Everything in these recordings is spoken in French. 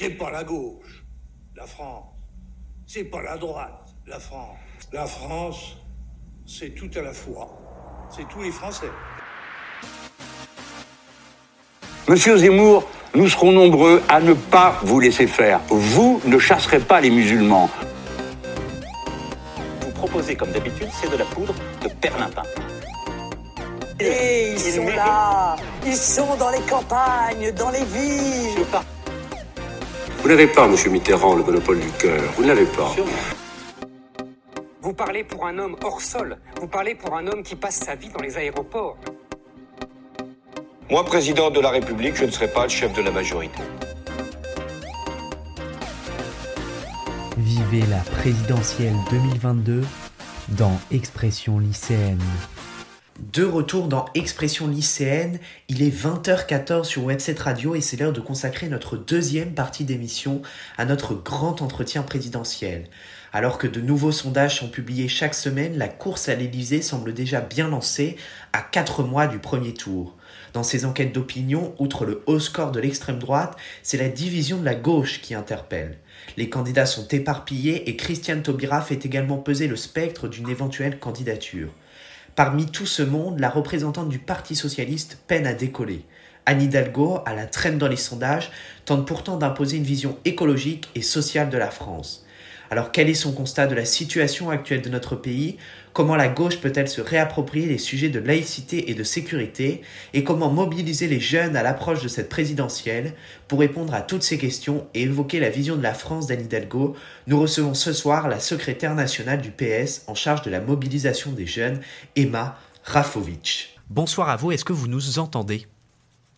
C'est pas la gauche, la France. C'est pas la droite, la France. La France, c'est tout à la fois. C'est tous les Français. Monsieur Zemmour, nous serons nombreux à ne pas vous laisser faire. Vous ne chasserez pas les musulmans. Vous proposez, comme d'habitude, c'est de la poudre de perlimpin. Et ils sont là Ils sont dans les campagnes, dans les villes n'avez pas, monsieur Mitterrand, le monopole du cœur. Vous ne l'avez pas. Vous parlez pour un homme hors sol. Vous parlez pour un homme qui passe sa vie dans les aéroports. Moi, président de la République, je ne serai pas le chef de la majorité. Vivez la présidentielle 2022 dans Expression lycéenne. De retour dans Expression lycéenne, il est 20h14 sur Webset Radio et c'est l'heure de consacrer notre deuxième partie d'émission à notre grand entretien présidentiel. Alors que de nouveaux sondages sont publiés chaque semaine, la course à l'Élysée semble déjà bien lancée à 4 mois du premier tour. Dans ces enquêtes d'opinion, outre le haut score de l'extrême droite, c'est la division de la gauche qui interpelle. Les candidats sont éparpillés et Christiane Taubira fait également peser le spectre d'une éventuelle candidature. Parmi tout ce monde, la représentante du Parti socialiste peine à décoller. Anne Hidalgo, à la traîne dans les sondages, tente pourtant d'imposer une vision écologique et sociale de la France. Alors quel est son constat de la situation actuelle de notre pays? Comment la gauche peut-elle se réapproprier les sujets de laïcité et de sécurité Et comment mobiliser les jeunes à l'approche de cette présidentielle Pour répondre à toutes ces questions et évoquer la vision de la France d'Anne Hidalgo, nous recevons ce soir la secrétaire nationale du PS en charge de la mobilisation des jeunes, Emma Rafovic. Bonsoir à vous, est-ce que vous nous entendez?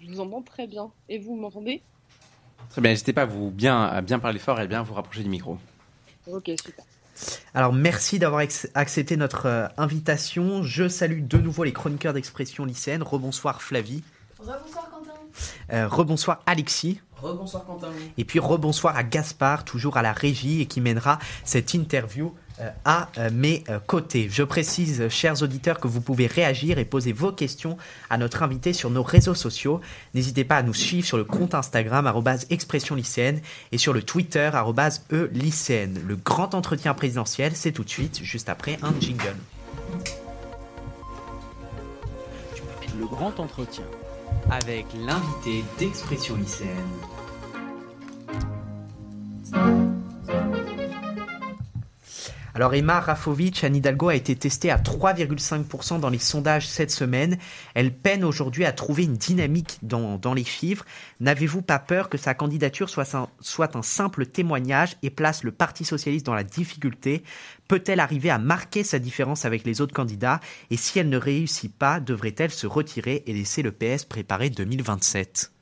Je vous entends très bien. Et vous m'entendez? Très bien, n'hésitez pas à, vous bien, à bien parler fort et bien vous rapprocher du micro. Ok, super. Alors merci d'avoir accepté notre euh, invitation. Je salue de nouveau les chroniqueurs d'expression lycéenne. Rebonsoir Flavie. Rebonsoir Quentin. Euh, rebonsoir Alexis. Rebonsoir Quentin. Et puis rebonsoir à Gaspard, toujours à la régie et qui mènera cette interview à euh, mes euh, côtés. Je précise, chers auditeurs, que vous pouvez réagir et poser vos questions à notre invité sur nos réseaux sociaux. N'hésitez pas à nous suivre sur le compte Instagram expression lycéenne et sur le Twitter e lycéenne. Le grand entretien présidentiel, c'est tout de suite, juste après un jingle. Le grand entretien avec l'invité d'expression lycéenne. Alors Emma Rafovic, Anne Hidalgo a été testée à 3,5% dans les sondages cette semaine. Elle peine aujourd'hui à trouver une dynamique dans, les chiffres. N'avez-vous pas peur que sa candidature soit un, soit un simple témoignage et place le Parti socialiste dans la difficulté? Peut-elle arriver à marquer sa différence avec les autres candidats? Et si elle ne réussit pas, devrait-elle se retirer et laisser le PS préparer 2027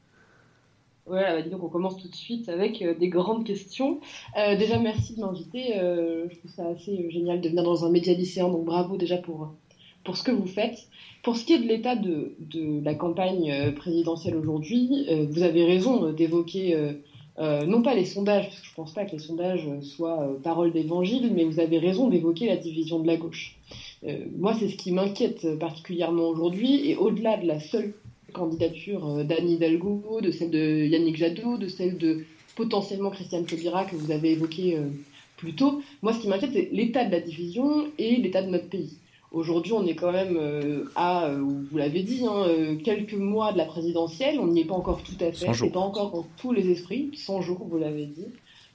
voilà, bah, donc on commence tout de suite avec euh, des grandes questions. Euh, déjà, merci de m'inviter. Euh, je trouve ça assez génial de venir dans un média lycéen, donc bravo déjà pour, pour ce que vous faites. Pour ce qui est de l'état de, de, la campagne présidentielle aujourd'hui, vous avez raison d'évoquer non pas les sondages, parce que je ne pense pas que les sondages soient parole d'évangile, mais vous avez raison d'évoquer la division de la gauche. moi, c'est ce qui m'inquiète particulièrement aujourd'hui, et au-delà de la seule candidature euh, d'Anne Hidalgo, de celle de Yannick Jadot, de celle de potentiellement Christiane Taubira que vous avez évoqué euh, plus tôt. Moi, ce qui m'inquiète, c'est l'état de la division et l'état de notre pays. Aujourd'hui, on est quand même euh, à, vous l'avez dit, hein, quelques mois de la présidentielle. On n'y est pas encore tout à fait. C'est pas encore dans tous les esprits. 100 jours, vous l'avez dit.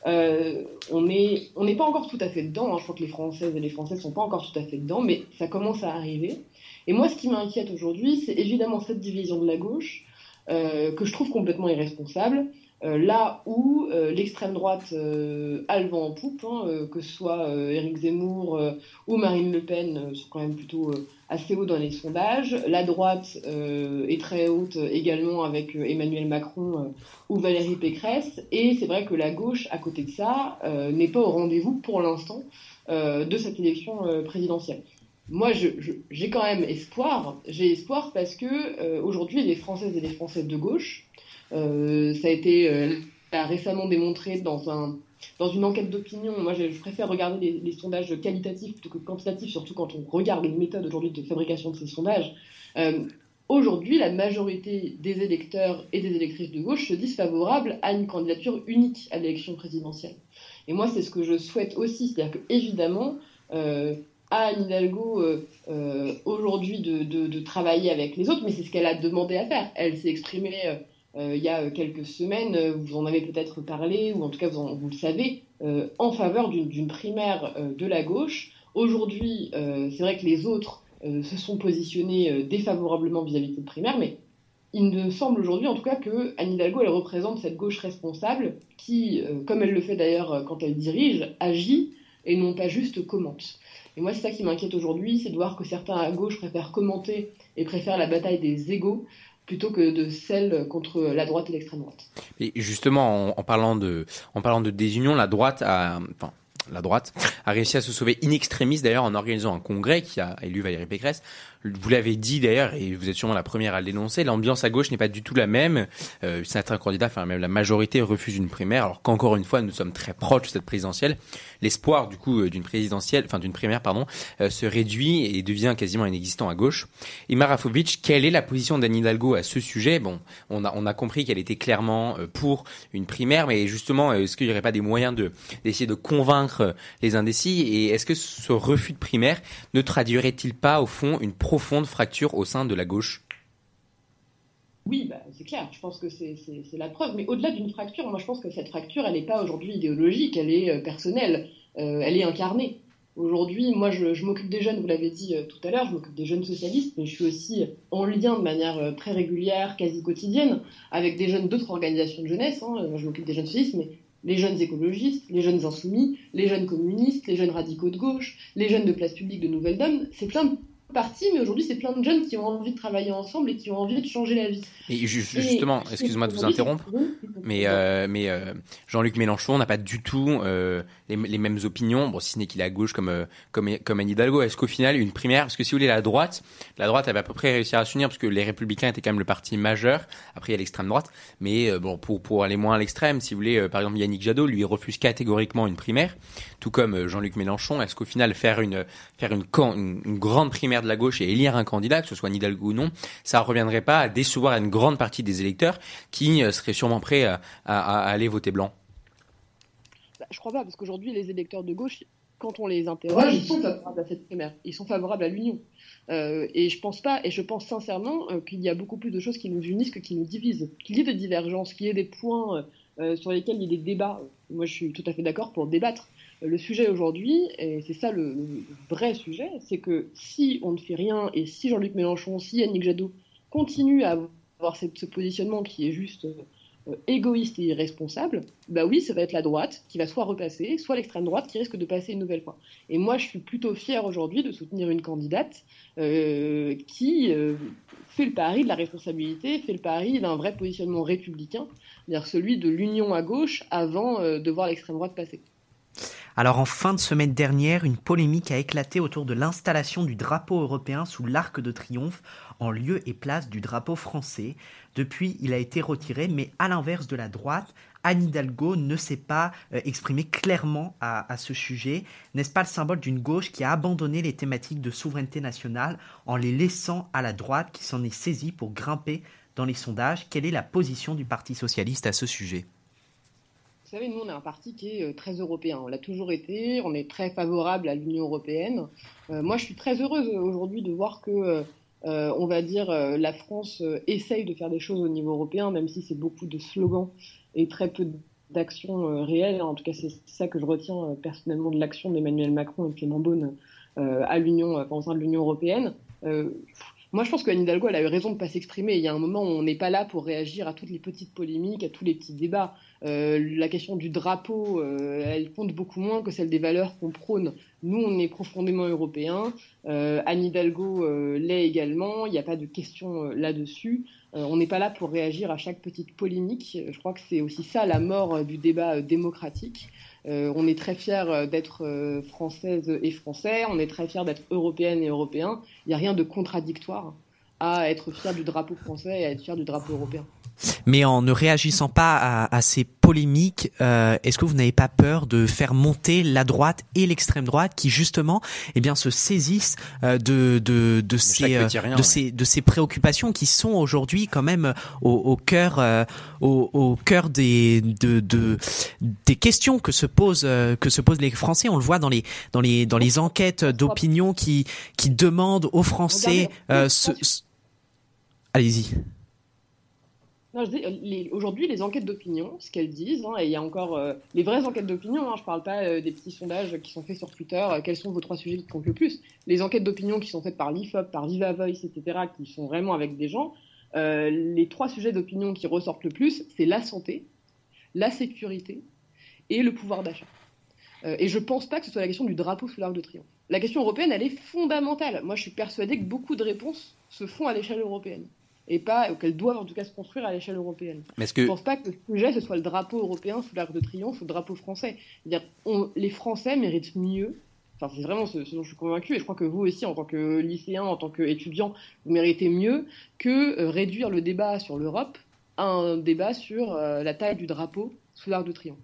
on n'est on pas encore tout à fait dedans. Hein. Je crois que les Françaises et les Français sont pas encore tout à fait dedans, mais ça commence à arriver. Et moi, ce qui m'inquiète aujourd'hui, c'est évidemment cette division de la gauche, euh, que je trouve complètement irresponsable, euh, là où euh, l'extrême droite a le vent en poupe, hein, que ce soit Éric Zemmour ou Marine Le Pen, sont quand même plutôt assez hauts dans les sondages. La droite est très haute également avec Emmanuel Macron ou Valérie Pécresse. Et c'est vrai que la gauche, à côté de ça, n'est pas au rendez-vous pour l'instant de cette élection présidentielle moi, j'ai quand même espoir. J'ai espoir parce que euh, aujourd'hui, les Françaises et les Français de gauche, euh, ça a été euh, récemment démontré dans un dans une enquête d'opinion. Moi, je, préfère regarder les, sondages qualitatifs plutôt que quantitatifs, surtout quand on regarde les méthodes aujourd'hui de fabrication de ces sondages. Aujourd'hui, la majorité des électeurs et des électrices de gauche se disent favorables à une candidature unique à l'élection présidentielle. Et moi, c'est ce que je souhaite aussi. C'est-à-dire que, évidemment, euh, à Anne Hidalgo euh, euh, aujourd'hui de, de, travailler avec les autres, mais c'est ce qu'elle a demandé à faire. Elle s'est exprimée il y a quelques semaines, vous en avez peut-être parlé, ou en tout cas vous, vous le savez, en faveur d'une primaire de la gauche. Aujourd'hui, c'est vrai que les autres se sont positionnés défavorablement vis-à-vis de cette primaire, mais il me semble aujourd'hui en tout cas que Anne Hidalgo, elle représente cette gauche responsable qui, comme elle le fait d'ailleurs quand elle dirige, agit et non pas juste commente. Et moi, c'est ça qui m'inquiète aujourd'hui, c'est de voir que certains à gauche préfèrent commenter et préfèrent la bataille des égaux plutôt que de celle contre la droite et l'extrême droite. Et justement, en, parlant de, en parlant de désunion, la droite a, enfin, la droite a réussi à se sauver in extremis d'ailleurs en organisant un congrès qui a élu Valérie Pécresse vous l'avez dit d'ailleurs, et vous êtes sûrement la première à le dénoncer, l'ambiance à gauche n'est pas du tout la même. Euh, certains candidats, enfin même la majorité, refusent une primaire, alors qu'encore une fois, nous sommes très proches de cette présidentielle. L'espoir du coup euh, d'une présidentielle, enfin d'une primaire, pardon, euh, se réduit et devient quasiment inexistant à gauche. Imar Rafovic, quelle est la position d'Anne Hidalgo à ce sujet? Bon, on a, on a compris qu'elle était clairement euh, pour une primaire, mais justement, est-ce qu'il n'y aurait pas des moyens de d'essayer de convaincre les indécis? Et est-ce que ce refus de primaire ne traduirait-il pas au fond une pro profonde fracture au sein de la gauche oui, bah, c'est clair, je pense que c'est la preuve. Mais au-delà d'une fracture, moi je pense que cette fracture, elle n'est pas aujourd'hui idéologique, elle est euh, personnelle, euh, elle est incarnée. Aujourd'hui, moi je, m'occupe des jeunes, vous l'avez dit euh, tout à l'heure, je m'occupe des jeunes socialistes, mais je suis aussi en lien de manière très régulière, quasi quotidienne, avec des jeunes d'autres organisations de jeunesse. Hein. Je m'occupe des jeunes socialistes, mais les jeunes écologistes, les jeunes insoumis, les jeunes communistes, les jeunes radicaux de gauche, les jeunes de place publique de Nouvelle Donne, c'est plein partie, mais aujourd'hui, c'est plein de jeunes qui ont envie de travailler ensemble et qui ont envie de changer la vie. Et justement, excuse-moi de vous interrompre, mais, euh, mais euh, Jean-Luc Mélenchon n'a pas du tout euh, les, mêmes opinions, bon, si ce n'est qu'il est à gauche comme, comme, comme Anne Hidalgo. Est-ce qu'au final, une primaire, parce que si vous voulez, la droite, la droite avait à peu près réussi à s'unir, parce que les Républicains étaient quand même le parti majeur, après il y a l'extrême droite, mais bon, pour, pour aller moins à l'extrême, si vous voulez, par exemple, Yannick Jadot, lui, refuse catégoriquement une primaire, tout comme Jean-Luc Mélenchon. Est-ce qu'au final, faire une, faire une, une, une grande primaire de la gauche et élire un candidat, que ce soit Nidalgo ou non, ça ne reviendrait pas à décevoir une grande partie des électeurs qui euh, seraient sûrement prêts à, aller voter blanc bah, Je crois pas, parce qu'aujourd'hui, les électeurs de gauche, quand on les interroge, ils sont favorables à cette primaire. Ils sont favorables à l'union. Euh, et je pense pas, et je pense sincèrement euh, qu'il y a beaucoup plus de choses qui nous unissent que qui nous divisent. Qu'il y ait des divergences, qu'il y ait des points sur lesquels il y ait des débats. Moi, je suis tout à fait d'accord pour débattre. Le sujet aujourd'hui, et c'est ça le, vrai sujet, c'est que si on ne fait rien et si Jean-Luc Mélenchon, si Yannick Jadot continue à avoir ce positionnement qui est juste euh, égoïste et irresponsable, bah oui, ça va être la droite qui va soit repasser, soit l'extrême droite qui risque de passer une nouvelle fois. Et moi, je suis plutôt fier aujourd'hui de soutenir une candidate euh, qui euh, fait le pari de la responsabilité, fait le pari d'un vrai positionnement républicain, c'est-à-dire celui de l'union à gauche avant de voir l'extrême droite passer. Alors en fin de semaine dernière, une polémique a éclaté autour de l'installation du drapeau européen sous l'arc de triomphe en lieu et place du drapeau français. Depuis, il a été retiré, mais à l'inverse de la droite, Anne Hidalgo ne s'est pas euh, exprimée clairement à, à ce sujet. N'est-ce pas le symbole d'une gauche qui a abandonné les thématiques de souveraineté nationale en les laissant à la droite qui s'en est saisie pour grimper dans les sondages? Quelle est la position du Parti socialiste à ce sujet? Savez, nous, on est un parti qui est euh, très européen. On l'a toujours été. On est très favorable à l'Union européenne. Euh, moi, je suis très heureuse aujourd'hui de voir que, euh, on va dire, la France essaye de faire des choses au niveau européen, même si c'est beaucoup de slogans et très peu d'actions réelles. En tout cas, c'est ça que je retiens personnellement de l'action d'Emmanuel Macron et Clément Beaune à l'Union, au sein de l'Union européenne. Moi, je pense qu'Anne Hidalgo, elle a eu raison de ne pas s'exprimer. Il y a un moment où on n'est pas là pour réagir à toutes les petites polémiques, à tous les petits débats. Euh, la question du drapeau, euh, elle compte beaucoup moins que celle des valeurs qu'on prône. Nous, on est profondément européens. Euh, Anne Hidalgo l'est également. Il n'y a pas de question là-dessus. on n'est pas là pour réagir à chaque petite polémique. Je crois que c'est aussi ça la mort du débat démocratique. On est très fiers d'être françaises et français. On est très fiers d'être européennes et européens. Il n'y a rien de contradictoire à être fier du drapeau français et à être fier du drapeau européen. Mais en ne réagissant pas à, à ces polémiques, euh, est-ce que vous n'avez pas peur de faire monter la droite et l'extrême droite qui justement, eh bien, se saisissent euh, de de de, ces rien, de ouais. ces de ces préoccupations qui sont aujourd'hui quand même au, au cœur euh, au, au cœur des de, de des questions que se posent euh, que se posent les Français. On le voit dans les dans les dans les enquêtes d'opinion qui qui demandent aux Français euh, ce- ce- Allez-y. Non, je dis, euh, les- aujourd'hui, les enquêtes d'opinion, ce qu'elles disent, hein, et il y a encore euh, les vraies enquêtes d'opinion, hein, je parle pas euh, des petits sondages qui sont faits sur Twitter, euh, quels sont vos trois sujets qui comptent le plus. Les enquêtes d'opinion qui sont faites par l'IFOP, par Viva Voice, etc., qui sont vraiment avec des gens, euh, les trois sujets d'opinion qui ressortent le plus, c'est la santé, la sécurité et le pouvoir d'achat. Euh, et je pense pas que ce soit la question du drapeau sous l'arc de triomphe. La question européenne, elle est fondamentale. Moi, je suis persuadée que beaucoup de réponses se font à l'échelle européenne et pas qu'elles doivent en tout cas se construire à l'échelle européenne. Mais est-ce Je que pense pas que le sujet ce soit le drapeau européen sous l'arc de triomphe ou le drapeau français. C'est-à-dire, les Français méritent mieux. Enfin, c'est vraiment ce, ce dont je suis convaincu, et je crois que vous aussi, en tant que lycéen, en tant qu'étudiant, vous méritez mieux que euh, réduire le débat sur l'Europe à un débat sur euh, la taille du drapeau sous l'arc de triomphe.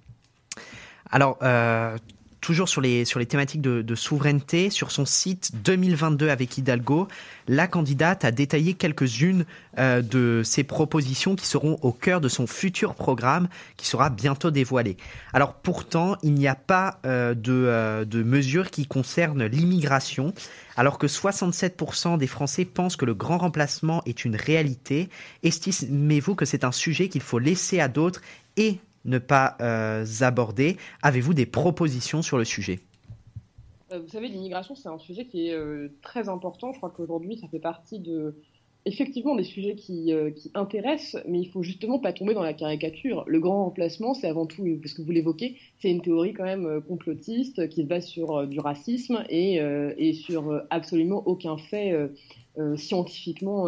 Alors, euh, toujours sur les, sur les thématiques de, souveraineté, sur son site 2022 avec Hidalgo, la candidate a détaillé quelques-unes euh, de ses propositions qui seront au cœur de son futur programme qui sera bientôt dévoilé. Alors pourtant, il n'y a pas euh, de, euh, de mesures qui concernent l'immigration, alors que 67% des Français pensent que le grand remplacement est une réalité. Estimez-vous que c'est un sujet qu'il faut laisser à d'autres et ne pas euh, aborder Avez-vous des propositions sur le sujet? Euh, Vous savez, l'immigration, c'est un sujet qui est euh, très important. Je crois qu'aujourd'hui, ça fait partie de, effectivement, des sujets qui, qui intéressent, mais il faut justement pas tomber dans la caricature. Le grand remplacement, c'est avant tout, parce que vous l'évoquez, c'est une théorie quand même complotiste qui se base sur du racisme et, et sur absolument aucun fait scientifiquement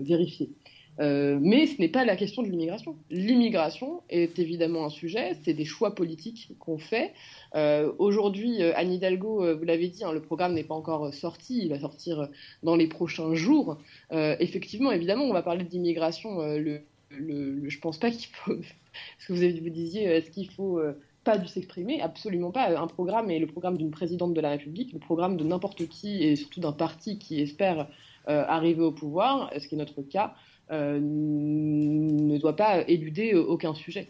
vérifié. Euh, mais ce n'est pas la question de l'immigration. L'immigration est évidemment un sujet, c'est des choix politiques qu'on fait. Euh, Aujourd'hui, euh, Anne Hidalgo, vous l'avez dit, hein, le programme n'est pas encore sorti, il va sortir dans les prochains jours. Effectivement, évidemment, on va parler d'immigration. Le, le, je pense pas qu'il faut. Ce que vous, disiez, est-ce qu'il faut pas dû s'exprimer? Absolument pas. Un programme est le programme d'une présidente de la République, le programme de n'importe qui et surtout d'un parti qui espère arriver au pouvoir, ce qui est notre cas, ne doit pas éluder euh, aucun sujet.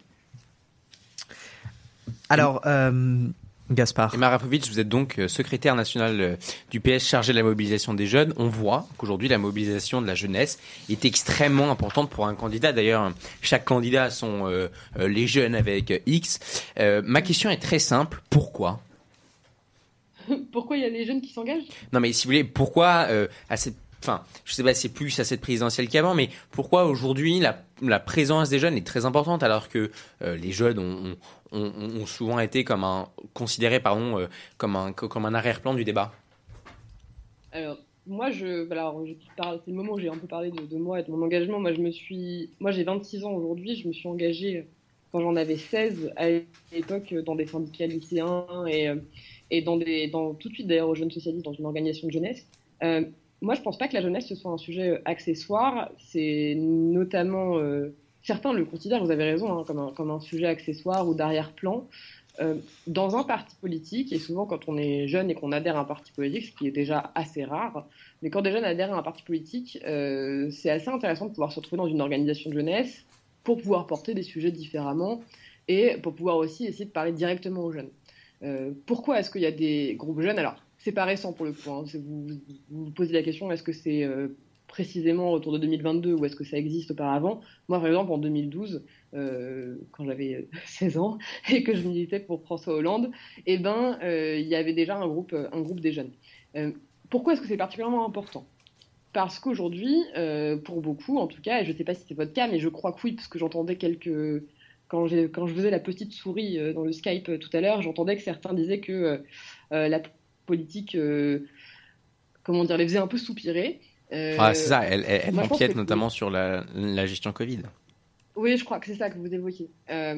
Alors, euh, Gaspard. Emma Rapovic, vous êtes donc euh, secrétaire national euh, du PS chargé de la mobilisation des jeunes. On voit qu'aujourd'hui, la mobilisation de la jeunesse est extrêmement importante pour un candidat. D'ailleurs, chaque candidat a son euh, euh, les jeunes avec euh, X. Euh, ma question est très simple. Pourquoi? Pourquoi il y a les jeunes qui s'engagent? Non, mais si vous voulez, pourquoi euh, à cette Enfin, je sais pas, c'est plus à cette présidentielle qu'avant, mais pourquoi aujourd'hui la, présence des jeunes est très importante alors que euh, les jeunes ont, souvent été comme un considérés pardon euh, comme un arrière-plan du débat? Alors, moi, alors, c'est le moment où j'ai un peu parlé de, moi et de mon engagement. Moi, je me suis, moi, j'ai 26 ans aujourd'hui. Je me suis engagée quand j'en avais 16 à l'époque dans des syndicats lycéens et, euh, dans tout de suite d'ailleurs aux jeunes socialistes dans une organisation de jeunesse. Moi, je pense pas que la jeunesse ce soit un sujet euh, accessoire. C'est notamment, euh, certains le considèrent, vous avez raison, hein, comme, un, comme un sujet accessoire ou d'arrière-plan. Euh, dans un parti politique, et souvent quand on est jeune et qu'on adhère à un parti politique, ce qui est déjà assez rare, mais quand des jeunes adhèrent à un parti politique, euh, c'est assez intéressant de pouvoir se retrouver dans une organisation de jeunesse pour pouvoir porter des sujets différemment et pour pouvoir aussi essayer de parler directement aux jeunes. Euh, pourquoi est-ce qu'il y a des groupes jeunes? Alors, c'est pas récent pour le coup. Hein. Vous, vous posez la question est-ce que c'est euh, précisément autour de 2022 ou est-ce que ça existe auparavant? Moi, par exemple, en 2012, euh, quand j'avais euh, 16 ans et que je militais pour François Hollande, eh ben, euh, il y avait déjà un groupe, un groupe des jeunes. Euh, pourquoi est-ce que c'est particulièrement important? Parce qu'aujourd'hui, euh, pour beaucoup, en tout cas, et je ne sais pas si c'est votre cas, mais je crois que oui, parce que j'entendais quelques quand, je faisais la petite souris euh, dans le Skype euh, tout à l'heure, j'entendais que certains disaient que euh, euh, la politique, euh, comment dire, les faisait un peu soupirer. Euh, Ah, c'est ça, elle, elle, empiète que- notamment sur la, la gestion Covid. Oui, je crois que c'est ça que vous évoquez. Euh,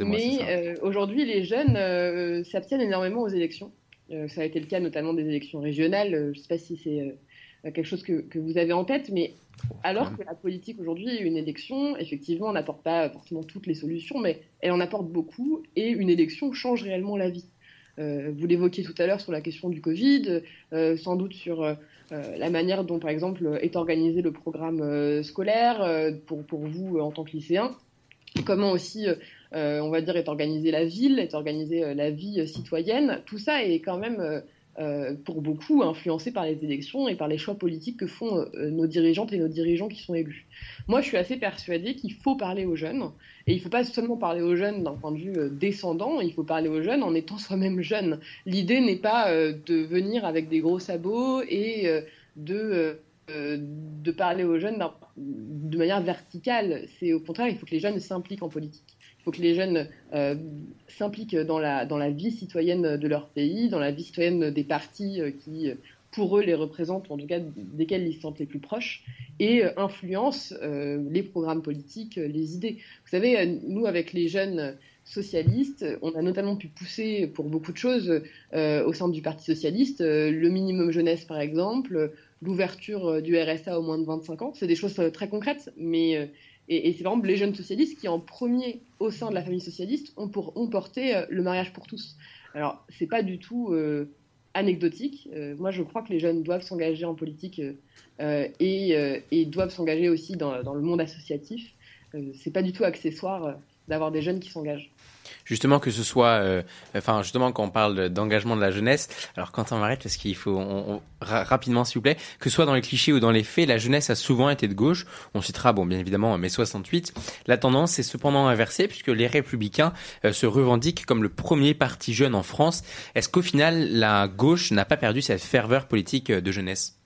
moi, mais euh, aujourd'hui, les jeunes s'abstiennent énormément aux élections. Ça a été le cas notamment des élections régionales. Je ne sais pas si c'est quelque chose que, que, vous avez en tête, mais alors que la politique aujourd'hui, une élection, effectivement, n'apporte pas forcément toutes les solutions, mais elle en apporte beaucoup, et une élection change réellement la vie. Euh, vous l'évoquiez tout à l'heure sur la question du Covid, euh, sans doute sur euh, la manière dont, par exemple, est organisé le programme scolaire pour, pour, vous en tant que lycéen. Comment aussi, on va dire, est organisée la ville, est organisée la vie citoyenne. Tout ça est quand même euh, pour beaucoup influencés par les élections et par les choix politiques que font euh, nos dirigeantes et nos dirigeants qui sont élus. Moi, je suis assez persuadée qu'il faut parler aux jeunes, et il ne faut pas seulement parler aux jeunes d'un point de vue euh, descendant, il faut parler aux jeunes en étant soi-même jeune. L'idée n'est pas de venir avec des gros sabots et de de parler aux jeunes de manière verticale. C'est au contraire, il faut que les jeunes s'impliquent en politique. Il faut que les jeunes euh, s'impliquent dans la, dans la vie citoyenne de leur pays, dans la vie citoyenne des partis euh, qui, pour eux, les représentent, en tout cas desquels ils se sentent les plus proches, et euh, influencent les programmes politiques, les idées. Vous savez, nous, avec les jeunes socialistes, on a notamment pu pousser pour beaucoup de choses au sein du Parti socialiste, le minimum jeunesse par exemple, l'ouverture du RSA au moins de 25 ans. C'est des choses très concrètes, mais et, c'est par exemple les jeunes socialistes qui, en premier, au sein de la famille socialiste, ont, pour, porté euh, le mariage pour tous. Alors, c'est pas du tout euh, anecdotique. Euh, moi, je crois que les jeunes doivent s'engager en politique et, et, doivent s'engager aussi dans, dans, le monde associatif. c'est pas du tout accessoire d'avoir des jeunes qui s'engagent justement que ce soit, euh, enfin justement quand on parle d'engagement de la jeunesse, alors quand on m'arrête parce qu'il faut rapidement s'il vous plaît, que ce soit dans les clichés ou dans les faits, la jeunesse a souvent été de gauche. On citera bon bien évidemment mai 68. La tendance est cependant inversée puisque les républicains euh, se revendiquent comme le premier parti jeune en France. Est-ce qu'au final la gauche n'a pas perdu cette ferveur politique euh, de jeunesse?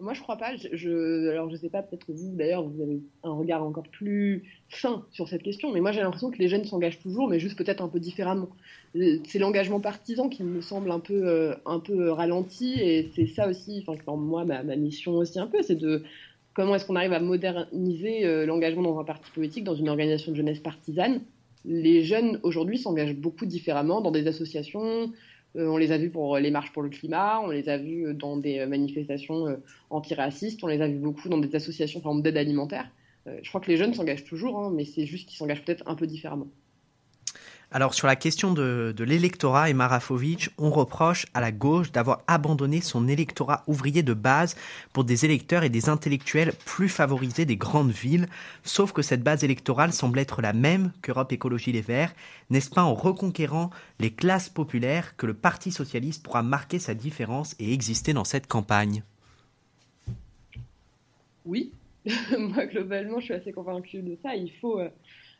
Moi, je crois pas. Je, alors, je sais pas, peut-être que vous, d'ailleurs, vous avez un regard encore plus fin sur cette question, mais moi, j'ai l'impression que les jeunes s'engagent toujours, mais juste peut-être un peu différemment. C'est l'engagement partisan qui me semble un peu, euh, un peu ralenti, et c'est ça aussi, enfin, moi, ma, ma, mission aussi un peu, c'est de comment est-ce qu'on arrive à moderniser euh, l'engagement dans un parti politique, dans une organisation de jeunesse partisane? Les jeunes, aujourd'hui, s'engagent beaucoup différemment dans des associations, euh, on les a vus pour les marches pour le climat, on les a vus dans des manifestations euh, antiracistes, on les a vus beaucoup dans des associations d'aide alimentaire. Euh, je crois que les jeunes s'engagent toujours, hein, mais c'est juste qu'ils s'engagent peut-être un peu différemment. Alors sur la question de, l'électorat et Marafovic, on reproche à la gauche d'avoir abandonné son électorat ouvrier de base pour des électeurs et des intellectuels plus favorisés des grandes villes, sauf que cette base électorale semble être la même qu'Europe Écologie Les Verts. N'est-ce pas en reconquérant les classes populaires que le Parti socialiste pourra marquer sa différence et exister dans cette campagne? Oui, moi globalement je suis assez convaincu de ça. Il faut euh,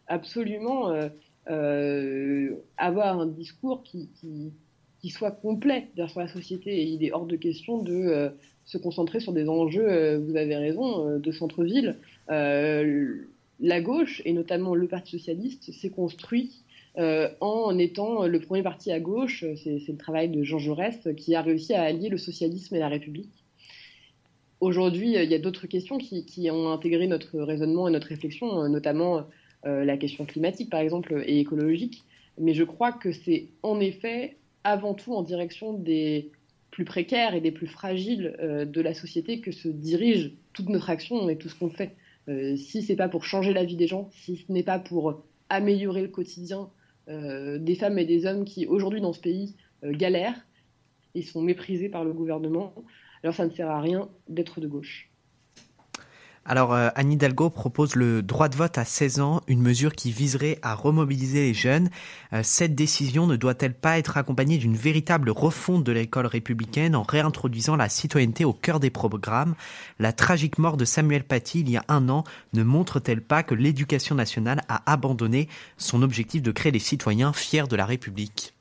absolument... Euh, avoir un discours qui, soit complet sur la société. Il est hors de question de euh, se concentrer sur des enjeux, euh, vous avez raison, de centre-ville. la gauche, et notamment le Parti socialiste, s'est construit en étant le premier parti à gauche. C'est le travail de Jean Jaurès qui a réussi à allier le socialisme et la République. Aujourd'hui, il y a d'autres questions qui, ont intégré notre raisonnement et notre réflexion, notamment euh, la question climatique par exemple et écologique, mais je crois que c'est en effet avant tout en direction des plus précaires et des plus fragiles euh, de la société que se dirige toute notre action et tout ce qu'on fait. Euh, si c'est pas pour changer la vie des gens, si ce n'est pas pour améliorer le quotidien des femmes et des hommes qui aujourd'hui dans ce pays galèrent et sont méprisés par le gouvernement, alors ça ne sert à rien d'être de gauche. Alors, euh, Anne Hidalgo propose le droit de vote à 16 ans, une mesure qui viserait à remobiliser les jeunes. Euh, cette décision ne doit-elle pas être accompagnée d'une véritable refonte de l'école républicaine en réintroduisant la citoyenneté au cœur des programmes? La tragique mort de Samuel Paty il y a un an ne montre-t-elle pas que l'éducation nationale a abandonné son objectif de créer des citoyens fiers de la République?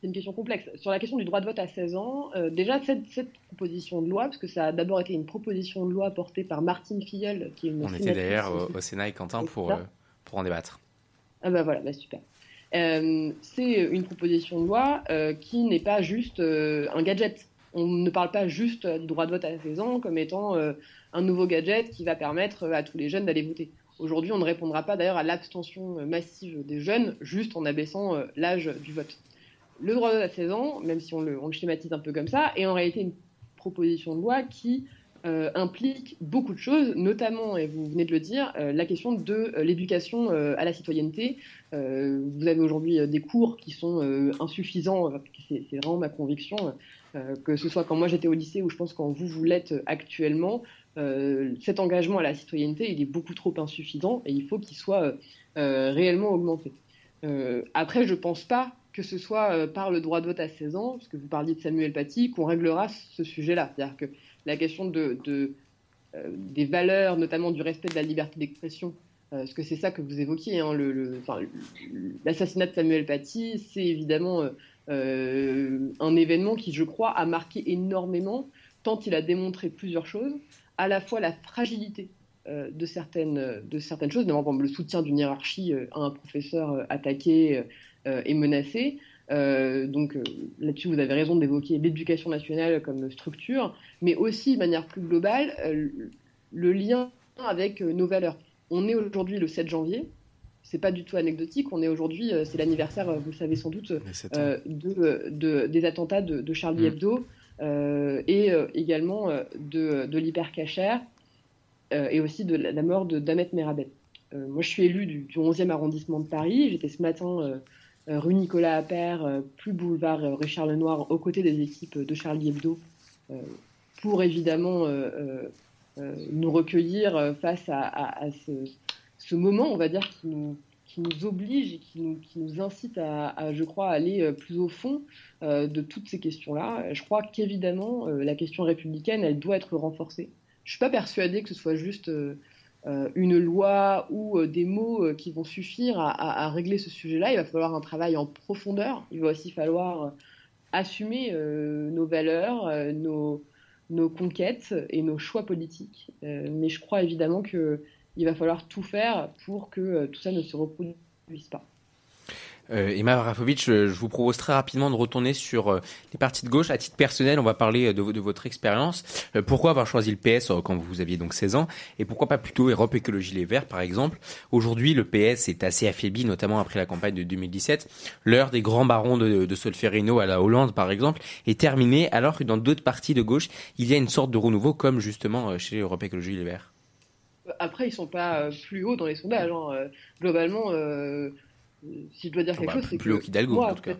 C'est une question complexe. Sur la question du droit de vote à 16 ans, euh, déjà, cette, proposition de loi, parce que ça a d'abord été une proposition de loi portée par Martine Filleul, qui est une On était d'ailleurs au, Sénat et Quentin pour, euh, pour en débattre. Ah bah voilà, bah super. Euh, c'est une proposition de loi qui n'est pas juste un gadget. On ne parle pas juste du droit de vote à 16 ans comme étant un nouveau gadget qui va permettre à tous les jeunes d'aller voter. Aujourd'hui, on ne répondra pas d'ailleurs à l'abstention massive des jeunes juste en abaissant l'âge du vote le droit de à 16 ans, même si on le, on le schématise un peu comme ça, est en réalité une proposition de loi qui euh, implique beaucoup de choses, notamment, et vous venez de le dire, euh, la question de euh, l'éducation à la citoyenneté. vous avez aujourd'hui des cours qui sont insuffisants, c'est vraiment ma conviction, que ce soit quand moi j'étais au lycée ou je pense quand vous vous l'êtes actuellement, cet engagement à la citoyenneté, il est beaucoup trop insuffisant et il faut qu'il soit réellement augmenté. après, je ne pense pas que ce soit par le droit de vote à 16 ans, parce que vous parliez de Samuel Paty, qu'on réglera ce sujet-là. C'est-à-dire que la question euh, des valeurs, notamment du respect de la liberté d'expression, euh, parce que c'est ça que vous évoquiez. Hein, L'assassinat de Samuel Paty, c'est évidemment euh, un événement qui, je crois, a marqué énormément, tant il a démontré plusieurs choses, à la fois la fragilité de, certaines, de certaines choses, notamment le soutien d'une hiérarchie à un professeur attaqué et menacé, euh, donc euh, là-dessus, vous avez raison d'évoquer l'éducation nationale comme structure, mais aussi de manière plus globale, euh, le lien avec nos valeurs. On est aujourd'hui le 7 janvier, c'est pas du tout anecdotique, on est aujourd'hui, c'est l'anniversaire, vous le savez sans doute, de, des attentats de, Charlie mm. Hebdo et également de, de l'hypercachère et aussi de la, mort de Damet Merabet. moi, je suis élu du, du 11e arrondissement de Paris, j'étais ce matin euh, rue Nicolas Appert, euh, plus boulevard euh, Richard Lenoir, aux côtés des équipes de Charlie Hebdo, pour évidemment nous recueillir face à, ce, moment, on va dire, qui nous, oblige et qui nous, incite à, je crois, aller plus au fond de toutes ces questions-là. Je crois qu'évidemment, la question républicaine, elle doit être renforcée. Je ne suis pas persuadée que ce soit juste euh, une loi ou euh, des mots euh, qui vont suffire à, régler ce sujet-là. Il va falloir un travail en profondeur. Il va aussi falloir assumer nos valeurs, nos, nos, conquêtes et nos choix politiques. mais je crois évidemment qu'il va falloir tout faire pour que tout ça ne se reproduise pas. Euh, Emma Rafovitch, je vous propose très rapidement de retourner sur euh, les partis de gauche. À titre personnel, on va parler euh, de, votre expérience. Euh, pourquoi avoir choisi le PS quand vous aviez donc 16 ans? Et pourquoi pas plutôt Europe Écologie Les Verts, par exemple? Aujourd'hui, le PS est assez affaibli, notamment après la campagne de 2017. L'heure des grands barons de, de Solferino à la Hollande, par exemple, est terminée, alors que dans d'autres partis de gauche, il y a une sorte de renouveau, comme justement chez Europe Écologie Les Verts. Après, ils sont pas plus hauts dans les sondages. Hein. Globalement si je dois dire quelque chose, c'est plus haut qu'Hidalgo, en tout cas.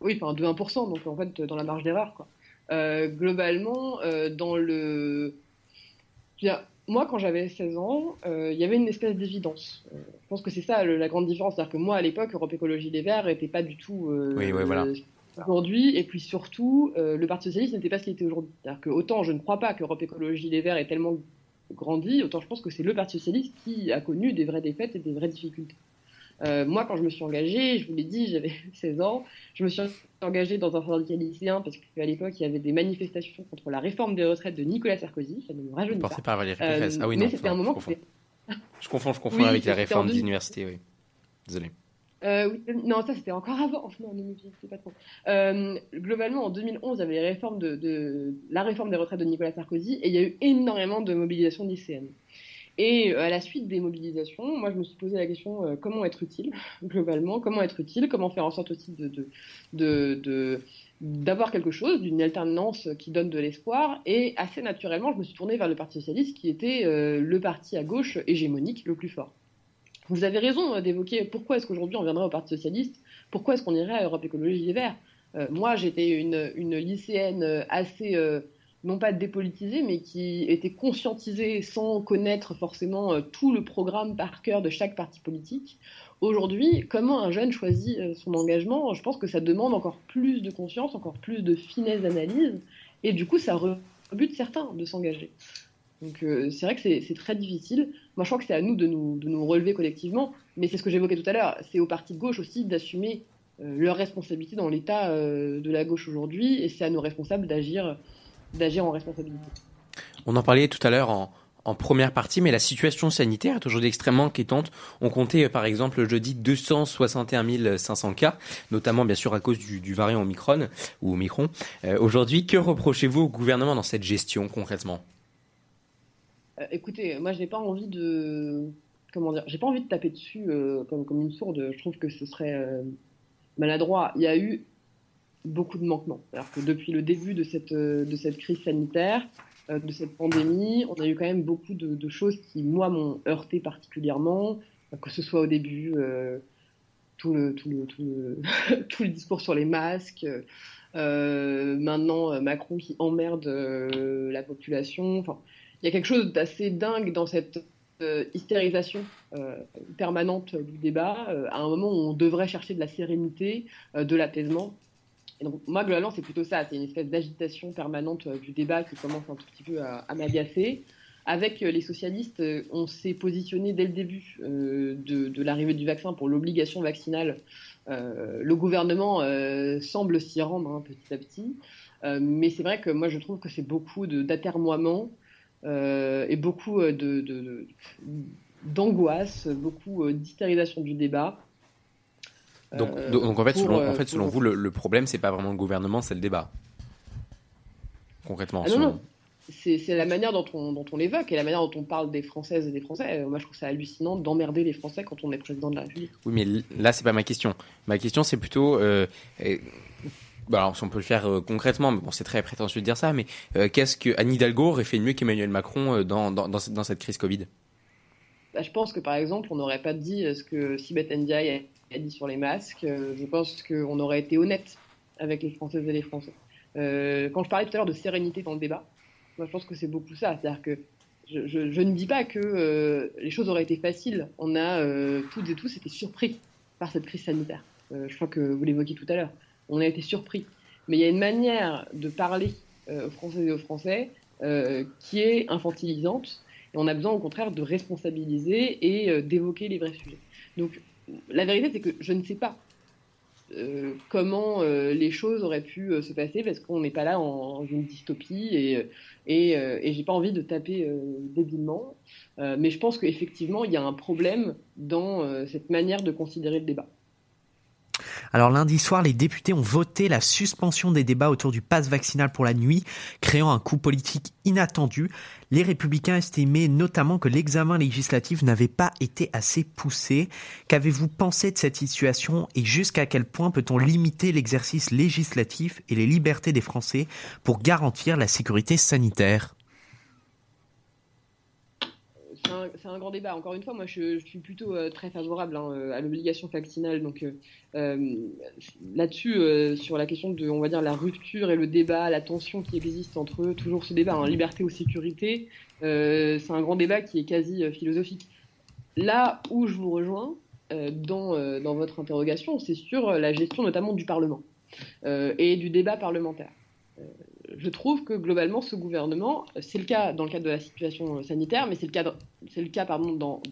Oui, enfin de 1%, donc en fait dans la marge d'erreur. Quoi. Euh, globalement, euh, dans le. moi, quand j'avais 16 ans, euh, il y avait une espèce d'évidence. je pense que c'est ça la grande différence. C'est-à-dire que moi, à l'époque, Europe Écologie Les Verts n'était pas du tout. oui, oui, voilà. Aujourd'hui, et puis surtout, le Parti Socialiste n'était pas ce qu'il était aujourd'hui. C'est-à-dire que autant je ne crois pas qu'Europe Écologie Les Verts ait tellement grandi, autant je pense que c'est le Parti Socialiste qui a connu des vraies défaites et des vraies difficultés. Euh, moi, quand je me suis engagée, je vous l'ai dit, j'avais 16 ans, je me suis engagée dans un syndicat lycéen parce qu'à l'époque, il y avait des manifestations contre la réforme des retraites de Nicolas Sarkozy. Ça ne me rajeunit pas. par Valérie Pécresse. Euh, ah oui, non. c'était un moment je confonds. je confonds, je confonds avec la réforme des universités, oui. Désolé. Euh, oui, non, ça c'était encore avant. Non, c'est pas trop. Euh, globalement, en 2011, il y avait les réformes de, de, la réforme des retraites de Nicolas Sarkozy et il y a eu énormément de mobilisations lycéennes. Et euh, à la suite des mobilisations, moi je me suis posé la question euh, comment être utile globalement, comment être utile, comment faire en sorte aussi de, d'avoir quelque chose, d'une alternance qui donne de l'espoir. Et assez naturellement, je me suis tournée vers le Parti socialiste, qui était euh, le parti à gauche hégémonique le plus fort. Vous avez raison d'évoquer pourquoi est-ce qu'aujourd'hui on viendrait au Parti socialiste, pourquoi est-ce qu'on irait à Europe Écologie Les Verts. moi, j'étais une, lycéenne assez non pas dépolitisé, mais qui était conscientisé sans connaître forcément euh, tout le programme par cœur de chaque parti politique. Aujourd'hui, comment un jeune choisit euh, son engagement? Je pense que ça demande encore plus de conscience, encore plus de finesse d'analyse, et du coup, ça rebute certains de s'engager. Donc euh, c'est vrai que c'est très difficile. Moi, je crois que c'est à nous de, nous relever collectivement, mais c'est ce que j'évoquais tout à l'heure. C'est aux partis de gauche aussi d'assumer leur responsabilité dans l'état de la gauche aujourd'hui, et c'est à nos responsables d'agir d'agir en responsabilité. On en parlait tout à l'heure en, en première partie, mais la situation sanitaire est aujourd'hui extrêmement inquiétante. On comptait par exemple jeudi 261 500 cas, notamment bien sûr à cause du, du variant Omicron ou Omicron. Euh, aujourd'hui, que reprochez-vous au gouvernement dans cette gestion concrètement? Euh, Écoutez, moi je n'ai pas envie de comment dire, j'ai pas envie de taper dessus euh, comme, comme une sourde. Je trouve que ce serait maladroit. Il y a eu beaucoup de manquements. Alors que depuis le début de cette, de cette crise sanitaire, de cette pandémie, on a eu quand même beaucoup de, choses qui, moi, m'ont heurté particulièrement, que ce soit au début le, tout, le, tout, le, tout le discours sur les masques, maintenant Macron qui emmerde la population. Enfin, il y a quelque chose d'assez dingue dans cette euh, hystérisation euh, permanente du débat, euh, à un moment où on devrait chercher de la sérénité, de l'apaisement. Et donc, moi, globalement, c'est plutôt ça, c'est une espèce d'agitation permanente du débat qui commence un tout petit peu à, m'agacer. Avec les socialistes, on s'est positionné dès le début de, l'arrivée du vaccin pour l'obligation vaccinale. le gouvernement semble s'y rendre hein, petit à petit. mais c'est vrai que moi, je trouve que c'est beaucoup d'atermoiement euh, et beaucoup euh, de, d'angoisse, beaucoup euh, d'hystérisation du débat. Donc, donc en fait, selon, en fait, selon vous, le, problème, c'est pas vraiment le gouvernement, c'est le débat. Concrètement. Ah non, non. C'est, la manière dont on, dont on l'évoque et la manière dont on parle des Françaises et des Français. Moi, je trouve ça hallucinant d'emmerder les Français quand on est président de la République. Oui, mais là, c'est pas ma question. Ma question, c'est plutôt bah alors, si on peut le faire euh, concrètement, mais bon, c'est très prétentieux de dire ça, mais euh, qu'est-ce que Anne Hidalgo aurait fait mieux qu'Emmanuel Macron euh, dans, dans, dans, cette crise Covid? Bah, Je pense que par exemple, on n'aurait pas dit ce que Sibeth Ndiaye a dit sur les masques. je pense qu'on aurait été honnête avec les Françaises et les Français. quand je parlais tout à l'heure de sérénité dans le débat, moi je pense que c'est beaucoup ça. C'est-à-dire que je, ne dis pas que les choses auraient été faciles. On a toutes et tous été surpris par cette crise sanitaire. je crois que vous l'évoquiez tout à l'heure on a été surpris. Mais il y a une manière de parler euh, aux Français et aux Français euh, qui est infantilisante. Et on a besoin, au contraire, de responsabiliser et euh, d'évoquer les vrais sujets. Donc, la vérité, c'est que je ne sais pas comment les choses auraient pu se passer parce qu'on n'est pas là en, une dystopie et, et, et j'ai pas envie de taper débilement. mais je pense qu'effectivement, il y a un problème dans cette manière de considérer le débat. Alors lundi soir, les députés ont voté la suspension des débats autour du pass vaccinal pour la nuit, créant un coup politique inattendu. Les républicains estimaient notamment que l'examen législatif n'avait pas été assez poussé. Qu'avez-vous pensé de cette situation et jusqu'à quel point peut-on limiter l'exercice législatif et les libertés des Français pour garantir la sécurité sanitaire? C'est un, grand débat. Encore une fois, moi, je, suis plutôt euh, très favorable hein, euh, à l'obligation vaccinale. Donc euh, là-dessus, sur la question de, on va dire, la rupture et le débat, la tension qui existe entre eux, toujours ce débat, hein, liberté ou sécurité, c'est un grand débat qui est quasi philosophique. Là où je vous rejoins dans, dans votre interrogation, c'est sur la gestion notamment du Parlement et du débat parlementaire je trouve que globalement, ce gouvernement, c'est le cas dans le cadre de la situation sanitaire, mais c'est le cas, c'est le cas dans,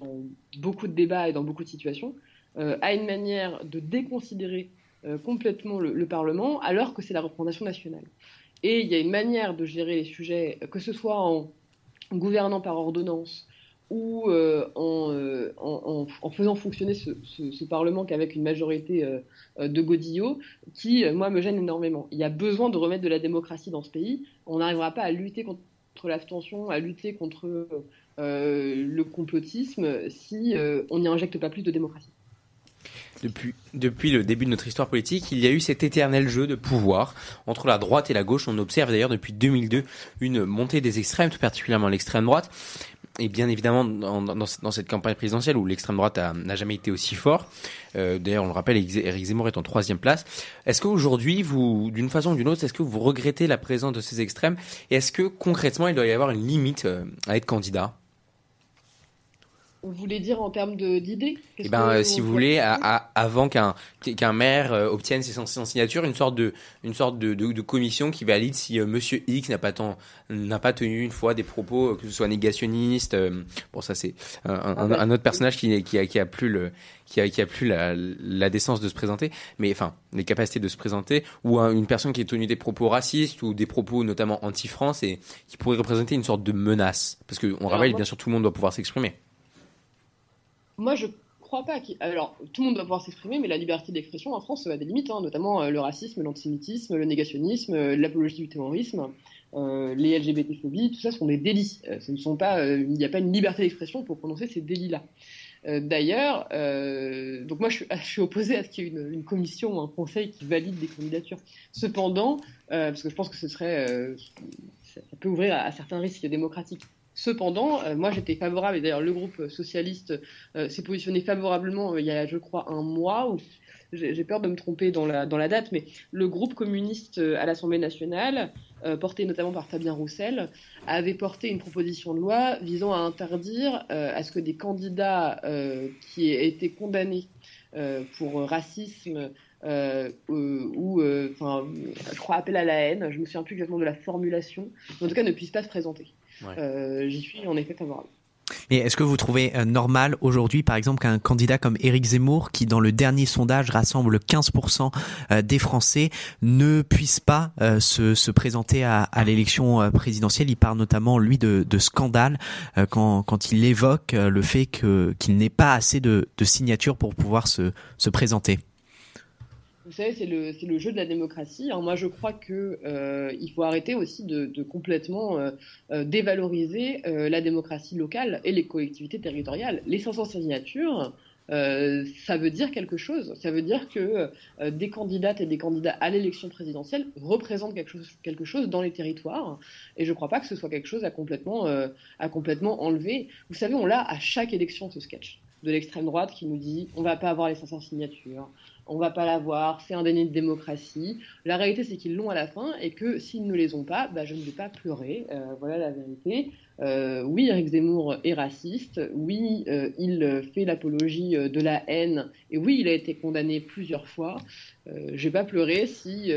beaucoup de débats et dans beaucoup de situations, euh, a une manière de déconsidérer euh, complètement le, Parlement, alors que c'est la représentation nationale. Et il y a une manière de gérer les sujets, que ce soit en gouvernant par ordonnance, ou euh, euh, en, en, faisant fonctionner ce, Parlement qu'avec une majorité euh, de godillots, qui, moi, me gêne énormément. Il y a besoin de remettre de la démocratie dans ce pays. On n'arrivera pas à lutter contre l'abstention, à lutter contre le complotisme si on n'y injecte pas plus de démocratie. Depuis, le début de notre histoire politique, il y a eu cet éternel jeu de pouvoir entre la droite et la gauche. On observe d'ailleurs depuis 2002 une montée des extrêmes, tout particulièrement l'extrême droite et bien évidemment dans, cette campagne présidentielle où l'extrême droite n'a jamais été aussi fort. Euh, D'ailleurs, on le rappelle, Eric Zemmour est en troisième place. Est-ce qu'aujourd'hui, d'une façon ou d'une autre, est-ce que vous regrettez la présence de ces extrêmes? Et est-ce que concrètement, il doit y avoir une limite euh, à être candidat? Vous voulez dire en termes d'idées? Eh ben, euh, si vous voulez, à, avant qu'un qu'un maire euh, obtienne ses, signatures, une sorte de une sorte de, de, de commission qui valide si euh, Monsieur X n'a pas n'a pas tenu une fois des propos que ce soit négationnistes. bon, ça c'est un, ah un, autre personnage qui qui a, qui a plus le qui a, qui a plus la, la décence de se présenter, mais enfin les capacités de se présenter, ou une personne qui a tenu des propos racistes ou des propos notamment anti-France et qui pourrait représenter une sorte de menace, parce que on rappelle bien sûr tout le monde doit pouvoir s'exprimer. Moi, je crois pas. Alors, tout le monde doit pouvoir s'exprimer, mais la liberté d'expression en France a des limites, hein, notamment euh, le racisme, l'antisémitisme, le négationnisme, euh, l'apologie du terrorisme, euh, les LGBT-phobies, tout ça sont des délits. ne il n'y a pas une liberté d'expression pour prononcer ces délits-là. D'ailleurs, donc moi je suis, je suis opposé à ce qu'il y ait une, commission ou un conseil qui valide des candidatures. Cependant, parce que je pense que ce serait, ça, peut ouvrir à certains risques démocratiques. Cependant, euh, moi j'étais favorable, et d'ailleurs le groupe socialiste euh, s'est positionné favorablement euh, il y a, je crois, un mois, ou j'ai peur de me tromper dans la, date, mais le groupe communiste à l'Assemblée nationale, porté notamment par Fabien Roussel, avait porté une proposition de loi visant à interdire à ce que des candidats qui aient été condamnés pour racisme, ou, je crois appel à la haine, je me souviens plus exactement de la formulation, mais en tout cas ne puissent pas se présenter. Euh, j'y suis en effet favorable. Mais est-ce que vous trouvez euh, normal aujourd'hui, par exemple, qu'un candidat comme Éric Zemmour, qui dans le dernier sondage rassemble 15% euh, des Français, ne puisse pas se, se présenter à, à l'élection présidentielle? Il parle notamment, lui, de, de scandale quand, quand il évoque le fait qu'il n'ait pas assez de, de signatures pour pouvoir se, se présenter. C'est le, jeu de la démocratie. moi, je crois qu'il euh, faut arrêter aussi de, complètement euh, euh dévaloriser euh, la démocratie locale et les collectivités territoriales. Les 500 signatures, ça veut dire quelque chose. Ça veut dire que des candidates et des candidats à l'élection présidentielle représentent quelque chose, dans les territoires. Et je ne crois pas que ce soit quelque chose à complètement, enlever. Vous savez, on l'a à chaque élection, ce sketch de l'extrême droite qui nous dit on va pas avoir les 500 signatures, on va pas l'avoir, c'est un déni de démocratie. La réalité, c'est qu'ils l'ont à la fin et que s'ils ne les ont pas, bah, je ne vais pas pleurer. Euh, voilà la vérité. Euh, oui, Eric Zemmour est raciste. Oui, euh, il fait l'apologie de la haine. Et oui, il a été condamné plusieurs fois. je vais pas pleurer si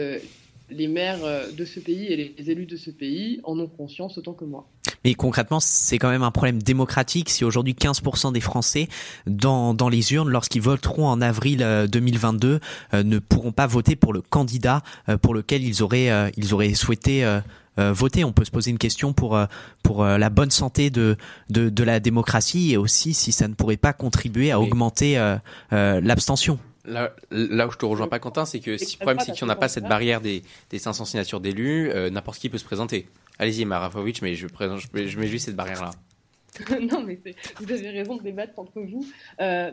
les maires de ce pays et les élus de ce pays en ont conscience autant que moi. Mais concrètement, c'est quand même un problème démocratique si aujourd'hui 15% des Français dans, dans les urnes, lorsqu'ils voteront en avril 2022, euh, euh, ne pourront pas voter pour le candidat euh, pour lequel ils auraient, ils auraient souhaité voter. On peut se poser une question pour pour la bonne santé de, de, de la démocratie et aussi si ça ne pourrait pas contribuer à augmenter l'abstention. Là, là où je te rejoins pas, Quentin, c'est que si le problème, c'est qu'on n'a pas cette barrière des, des 500 signatures d'élus, n'importe qui peut se présenter. Allez-y, Marafovic, mais je, présente, je, mets juste cette barrière-là. non, mais vous avez raison de débattre entre vous. Euh,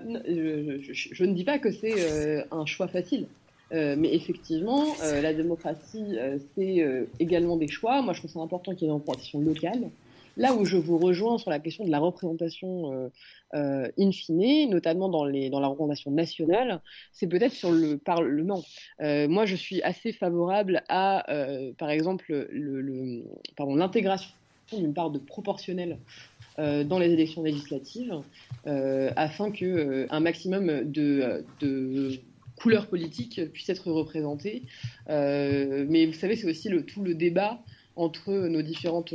je, ne dis pas que c'est euh, un choix facile. Euh, mais effectivement, la démocratie, c'est également des choix. Moi, je trouve ça important qu'il y ait une représentation locale. Là où je vous rejoins sur la question de la représentation euh, in fine, notamment dans, la représentation nationale, c'est peut-être sur le Parlement. Euh, moi, je suis assez favorable à, euh, par exemple, l'intégration d'une part de proportionnel dans les élections législatives, afin que un maximum de, de couleurs politiques puissent être représentées. mais vous savez, c'est aussi le, tout le débat entre nos différentes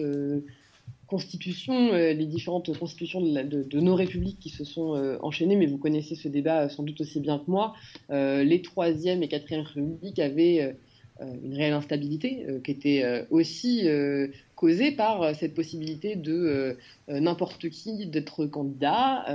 euh, les différentes constitutions de, nos républiques qui se sont euh, enchaînées, mais vous connaissez ce débat euh, sans doute aussi bien que moi, les troisième et quatrième républiques avaient une réelle instabilité qui était aussi causée par cette possibilité de n'importe qui d'être candidat.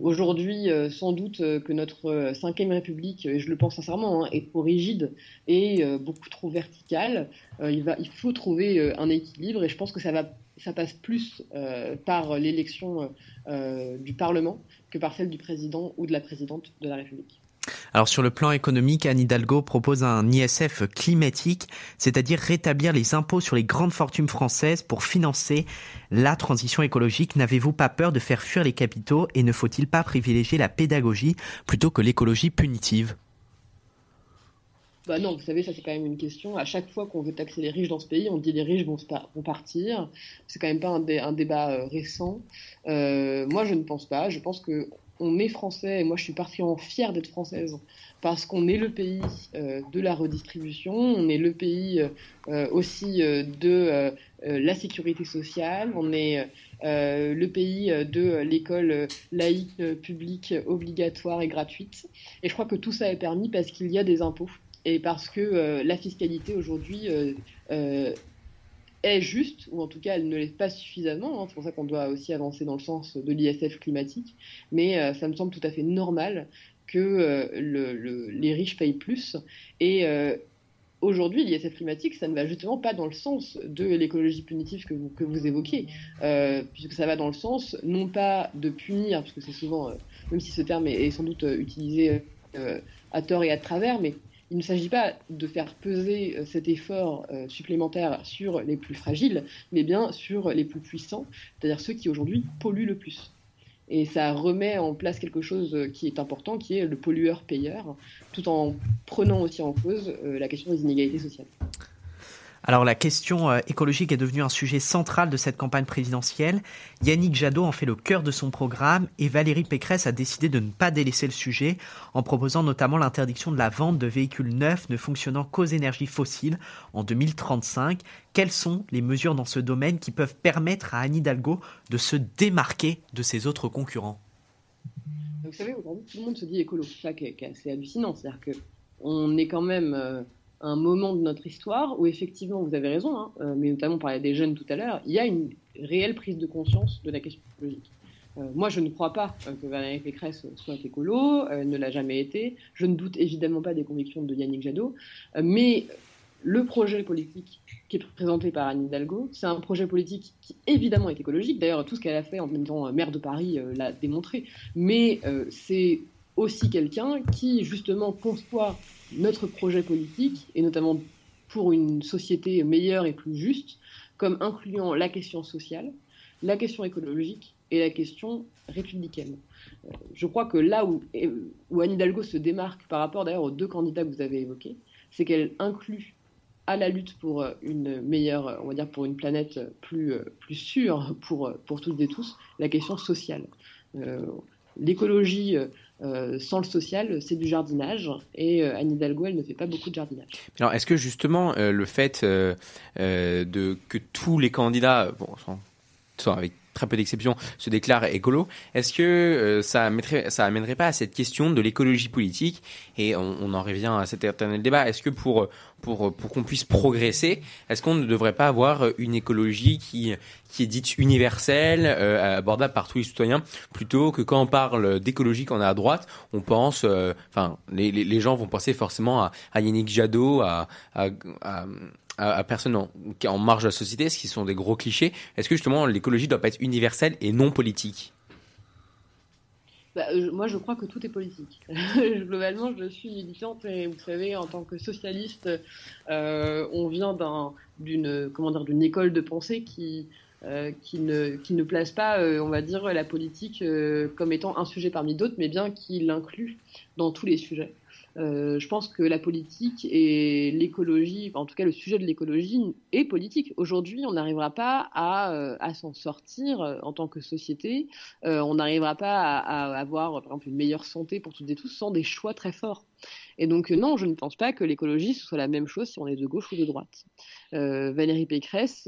Aujourd'hui, sans doute que notre cinquième République, et je le pense sincèrement, hein, est trop rigide et beaucoup trop verticale. il, va, il faut trouver un équilibre et je pense que ça va ça passe plus euh, par l'élection euh, du Parlement que par celle du président ou de la présidente de la République. Alors sur le plan économique, Anne Hidalgo propose un ISF climatique, c'est-à-dire rétablir les impôts sur les grandes fortunes françaises pour financer la transition écologique. N'avez-vous pas peur de faire fuir les capitaux et ne faut-il pas privilégier la pédagogie plutôt que l'écologie punitive? Bah non, vous savez, ça c'est quand même une question. À chaque fois qu'on veut taxer les riches dans ce pays, on dit les riches vont, vont partir. C'est quand même pas un, débat euh, récent. Euh, moi, je ne pense pas. Je pense que on est français et moi je suis particulièrement fière d'être française parce qu'on est le pays euh, de la redistribution, on est le pays aussi de la sécurité sociale, on est le pays de l'école laïque, publique, obligatoire et gratuite. Et je crois que tout ça est permis parce qu'il y a des impôts et parce que euh, la fiscalité aujourd'hui euh, euh, est juste, ou en tout cas elle ne l'est pas suffisamment, hein. c'est pour ça qu'on doit aussi avancer dans le sens de l'ISF climatique, mais ça me semble tout à fait normal que le, les riches payent plus. Et aujourd'hui, l'ISF climatique, ça ne va justement pas dans le sens de l'écologie punitive que vous, que vous évoquez, euh, puisque ça va dans le sens non pas de punir, parce que c'est souvent, euh, même si ce terme est, est sans doute euh, utilisé euh, à tort et à travers, mais il ne s'agit pas de faire peser euh, cet effort euh, supplémentaire sur les plus fragiles, mais bien sur les plus puissants, c'est-à-dire ceux qui aujourd'hui polluent le plus. Et ça remet en place quelque chose euh, qui est important, qui est le pollueur-payeur, tout en prenant aussi en cause la question des inégalités sociales. Alors la question euh, écologique est devenue un sujet central de cette campagne présidentielle. Yannick Jadot en fait le cœur de son programme et Valérie Pécresse a décidé de ne pas délaisser le sujet en proposant notamment l'interdiction de la vente de véhicules neufs ne fonctionnant qu'aux énergies fossiles en 2035. Quelles sont les mesures dans ce domaine qui peuvent permettre à Anne Hidalgo de se démarquer de ses autres concurrents? Vous savez, aujourd'hui, tout le monde se dit écolo. C'est hallucinant. C'est-à-dire que on est quand même euh, un moment de notre histoire où, effectivement, vous avez raison, hein, euh, mais notamment on parlait des jeunes tout à l'heure, il y a une réelle prise de conscience de la question écologique. Euh, moi, je ne crois pas euh, que Valérie Pécresse soit écolo, elle ne l'a jamais été. Je ne doute évidemment pas des convictions de Yannick Jadot, euh, mais le projet politique qui est présenté par Anne Hidalgo, c'est un projet politique qui évidemment est écologique. D'ailleurs, tout ce qu'elle a fait en même temps euh, maire de Paris euh, l'a démontré. Mais euh, c'est aussi quelqu'un qui justement conçoit notre projet politique, et notamment pour une société meilleure et plus juste, comme incluant la question sociale, la question écologique et la question républicaine. Euh, Je crois que là où, Anne Hidalgo se démarque par rapport d'ailleurs aux deux candidats que vous avez évoqués, c'est qu'elle inclut à la lutte pour euh, une meilleure, on va dire pour une planète plus, euh, plus sûre pour, euh, pour toutes et tous, la question sociale. Euh, L'écologie euh, sans le social, c'est du jardinage, et euh, Anne Hidalgo, elle ne fait pas beaucoup de jardinage. Alors, est-ce que justement euh, le fait euh, que tous les candidats, bon, sans, sans- avec très peu d'exceptions, se déclarent écolo, est-ce que euh, ça mettrait, amènerait pas à cette question de l'écologie politique? Et on, en revient à cet éternel débat. Est-ce que pour pour pour qu'on puisse progresser, est-ce qu'on ne devrait pas avoir une écologie qui qui est dite universelle, euh, abordable par tous les citoyens, plutôt que quand on parle d'écologie qu'on est à droite, on pense, euh, enfin, les, les, gens vont penser forcément à, Yannick Jadot, à, à, à personne en, en marge de la société, ce qui sont des gros clichés. Est-ce que justement l'écologie doit pas être universelle et non politique? Bah, euh, moi, je crois que tout est politique. Globalement, je suis militante et vous savez, en tant que socialiste, euh, on vient d'un- d'une d'une école de pensée qui euh, ne place pas, on va dire, la politique comme étant un sujet parmi d'autres, mais bien qui l'inclut dans tous les sujets. Euh, je pense que la politique et l'écologie, en tout cas le sujet de l'écologie est politique. Aujourd'hui, on n'arrivera pas à, euh, s'en sortir euh, en tant que société. On n'arrivera pas à, avoir, par exemple, une meilleure santé pour toutes et tous sans des choix très forts. Et donc, non, je ne pense pas que l'écologie soit la même chose si on est de gauche ou de droite. Valérie Pécresse,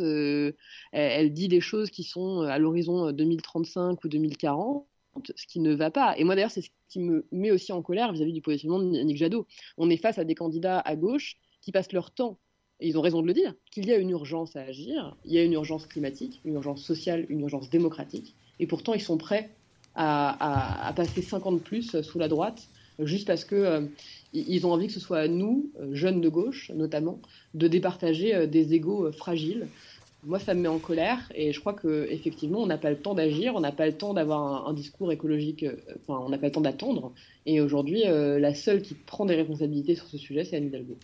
elle dit des choses qui sont à l'horizon 2035 ou 2040 ce qui ne va pas. Et moi, d'ailleurs, c'est ce qui me met aussi en colère vis-à-vis du positionnement de Yannick Jadot. On est face à des candidats à gauche qui passent leur temps, et ils ont raison de le dire, qu'il y a une urgence à agir. Il y a une urgence climatique, une urgence sociale, une urgence démocratique. Et pourtant, ils sont prêts à, passer 50 plus sous la droite, juste parce que euh, ils ont envie que ce soit à nous, euh, jeunes de gauche notamment, de départager euh, des égaux euh, fragiles. Moi, ça me met en colère et je crois que effectivement, on n'a pas le temps d'agir, on n'a pas le temps d'avoir un, un discours écologique, euh, enfin, on n'a pas le temps d'attendre. Et aujourd'hui, euh, la seule qui prend des responsabilités sur ce sujet, c'est Anne Hidalgo.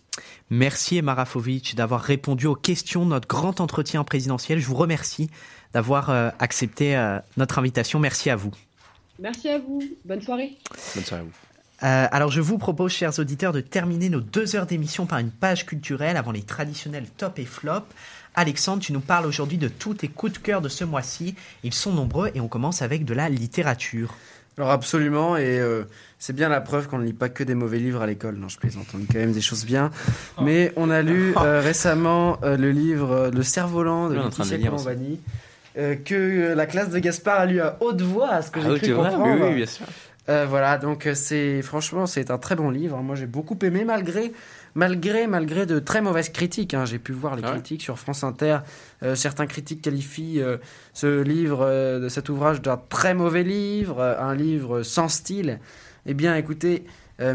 Merci Emma Rafovic d'avoir répondu aux questions de notre grand entretien présidentiel. Je vous remercie d'avoir euh, accepté euh, notre invitation. Merci à vous. Merci à vous, bonne soirée. Bonne soirée à vous. Euh, alors je vous propose, chers auditeurs, de terminer nos deux heures d'émission par une page culturelle avant les traditionnels top et flop. Alexandre, tu nous parles aujourd'hui de tous tes coups de cœur de ce mois-ci. Ils sont nombreux et on commence avec de la littérature. Alors absolument, et euh, c'est bien la preuve qu'on ne lit pas que des mauvais livres à l'école. Non, je plaisante, on lit quand même des choses bien. Mais on a lu euh, récemment euh, le livre euh, Le cerf-volant de Laetitia. Colombani, euh, que euh, la classe de Gaspard a lu à haute voix, à ce que Ah j'ai cru comprendre. oui, oui, bien sûr. Euh, voilà, donc c'est franchement c'est un très bon livre. Moi j'ai beaucoup aimé malgré malgré malgré de très mauvaises critiques. hein. J'ai pu voir les Ah ouais critiques sur France Inter. Euh, certains critiques qualifient euh, ce livre, euh, de cet ouvrage d'un très mauvais livre, un livre sans style. Eh bien, écoutez,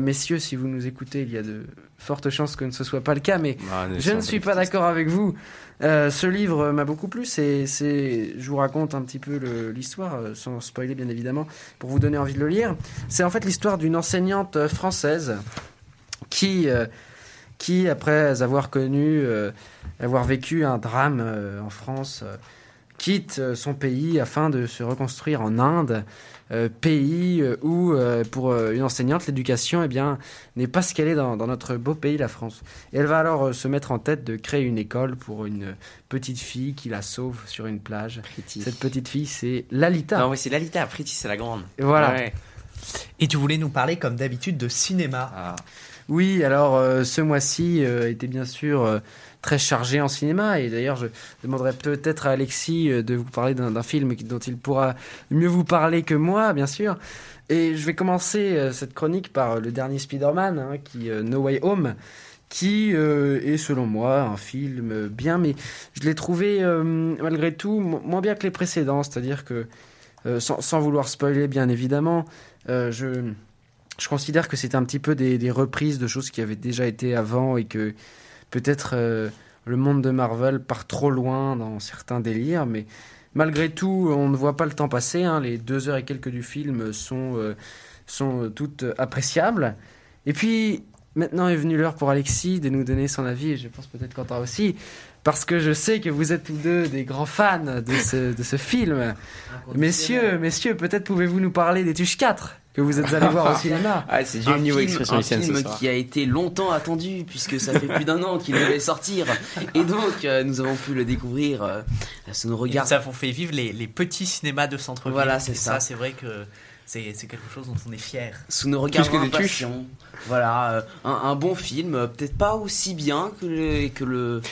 messieurs, si vous nous écoutez, il y a de fortes chances que ce ne soit pas le cas, mais Ah, je ne suis pas d'accord avec vous. Ce livre m'a beaucoup plu. C'est, c'est, je vous raconte un petit peu l'histoire, sans spoiler bien évidemment, pour vous donner envie de le lire. C'est en fait l'histoire d'une enseignante française qui, qui après avoir connu, euh, avoir vécu un drame euh, en France, euh, quitte euh, son pays afin de se reconstruire en Inde, euh, pays euh, où, euh, pour euh, une enseignante, l'éducation eh bien, n'est pas ce qu'elle est dans, dans notre beau pays, la France. Et elle va alors euh, se mettre en tête de créer une école pour une petite fille qui la sauve sur une plage. Cette petite fille, c'est Lalita. Non, oui, c'est Lalita. Pretty, c'est la grande. Et voilà. Ouais. Et tu voulais nous parler, comme d'habitude, de cinéma. Ah. Oui, alors euh, ce mois-ci euh, était bien sûr euh, très chargé en cinéma et d'ailleurs je demanderais peut-être à Alexis de vous parler d'un film dont il pourra mieux vous parler que moi, bien sûr. Et je vais commencer cette chronique par le dernier Spider-Man, hein, qui No Way Home, qui est selon moi un film bien, mais je l'ai trouvé malgré tout mo- moins bien que les précédents, c'est-à-dire que sans, vouloir spoiler bien évidemment, je je considère que c'est un petit peu des, reprises de choses qui avaient déjà été avant et que peut-être euh, le monde de Marvel part trop loin dans certains délires, mais malgré tout, on ne voit pas le temps passer. hein. Les deux heures et quelques du film sont, euh, sont toutes appréciables. Et puis, maintenant est venue l'heure pour Alexis de nous donner son avis, et je pense peut-être Quentin aussi, parce que je sais que vous êtes tous deux des grands fans de ce, de ce film. Messieurs, messieurs, peut-être pouvez-vous nous parler des Tuches 4 que vous êtes allés voir au cinéma? Ah, c'est un du niveau film, expression un film soir. qui a été longtemps attendu puisque ça fait plus d'un an qu'il devait sortir et donc euh, nous avons pu le découvrir euh, sous nos Et regards. nous avons fait vivre les, les petits cinémas de centre-ville. Voilà, c'est Et ça. c'est vrai que c'est c'est quelque chose dont on est fier. Sous nos regards Plus que des tuches. impatients. Voilà, euh, un, un bon film, euh, peut-être pas aussi bien que, le, que, le,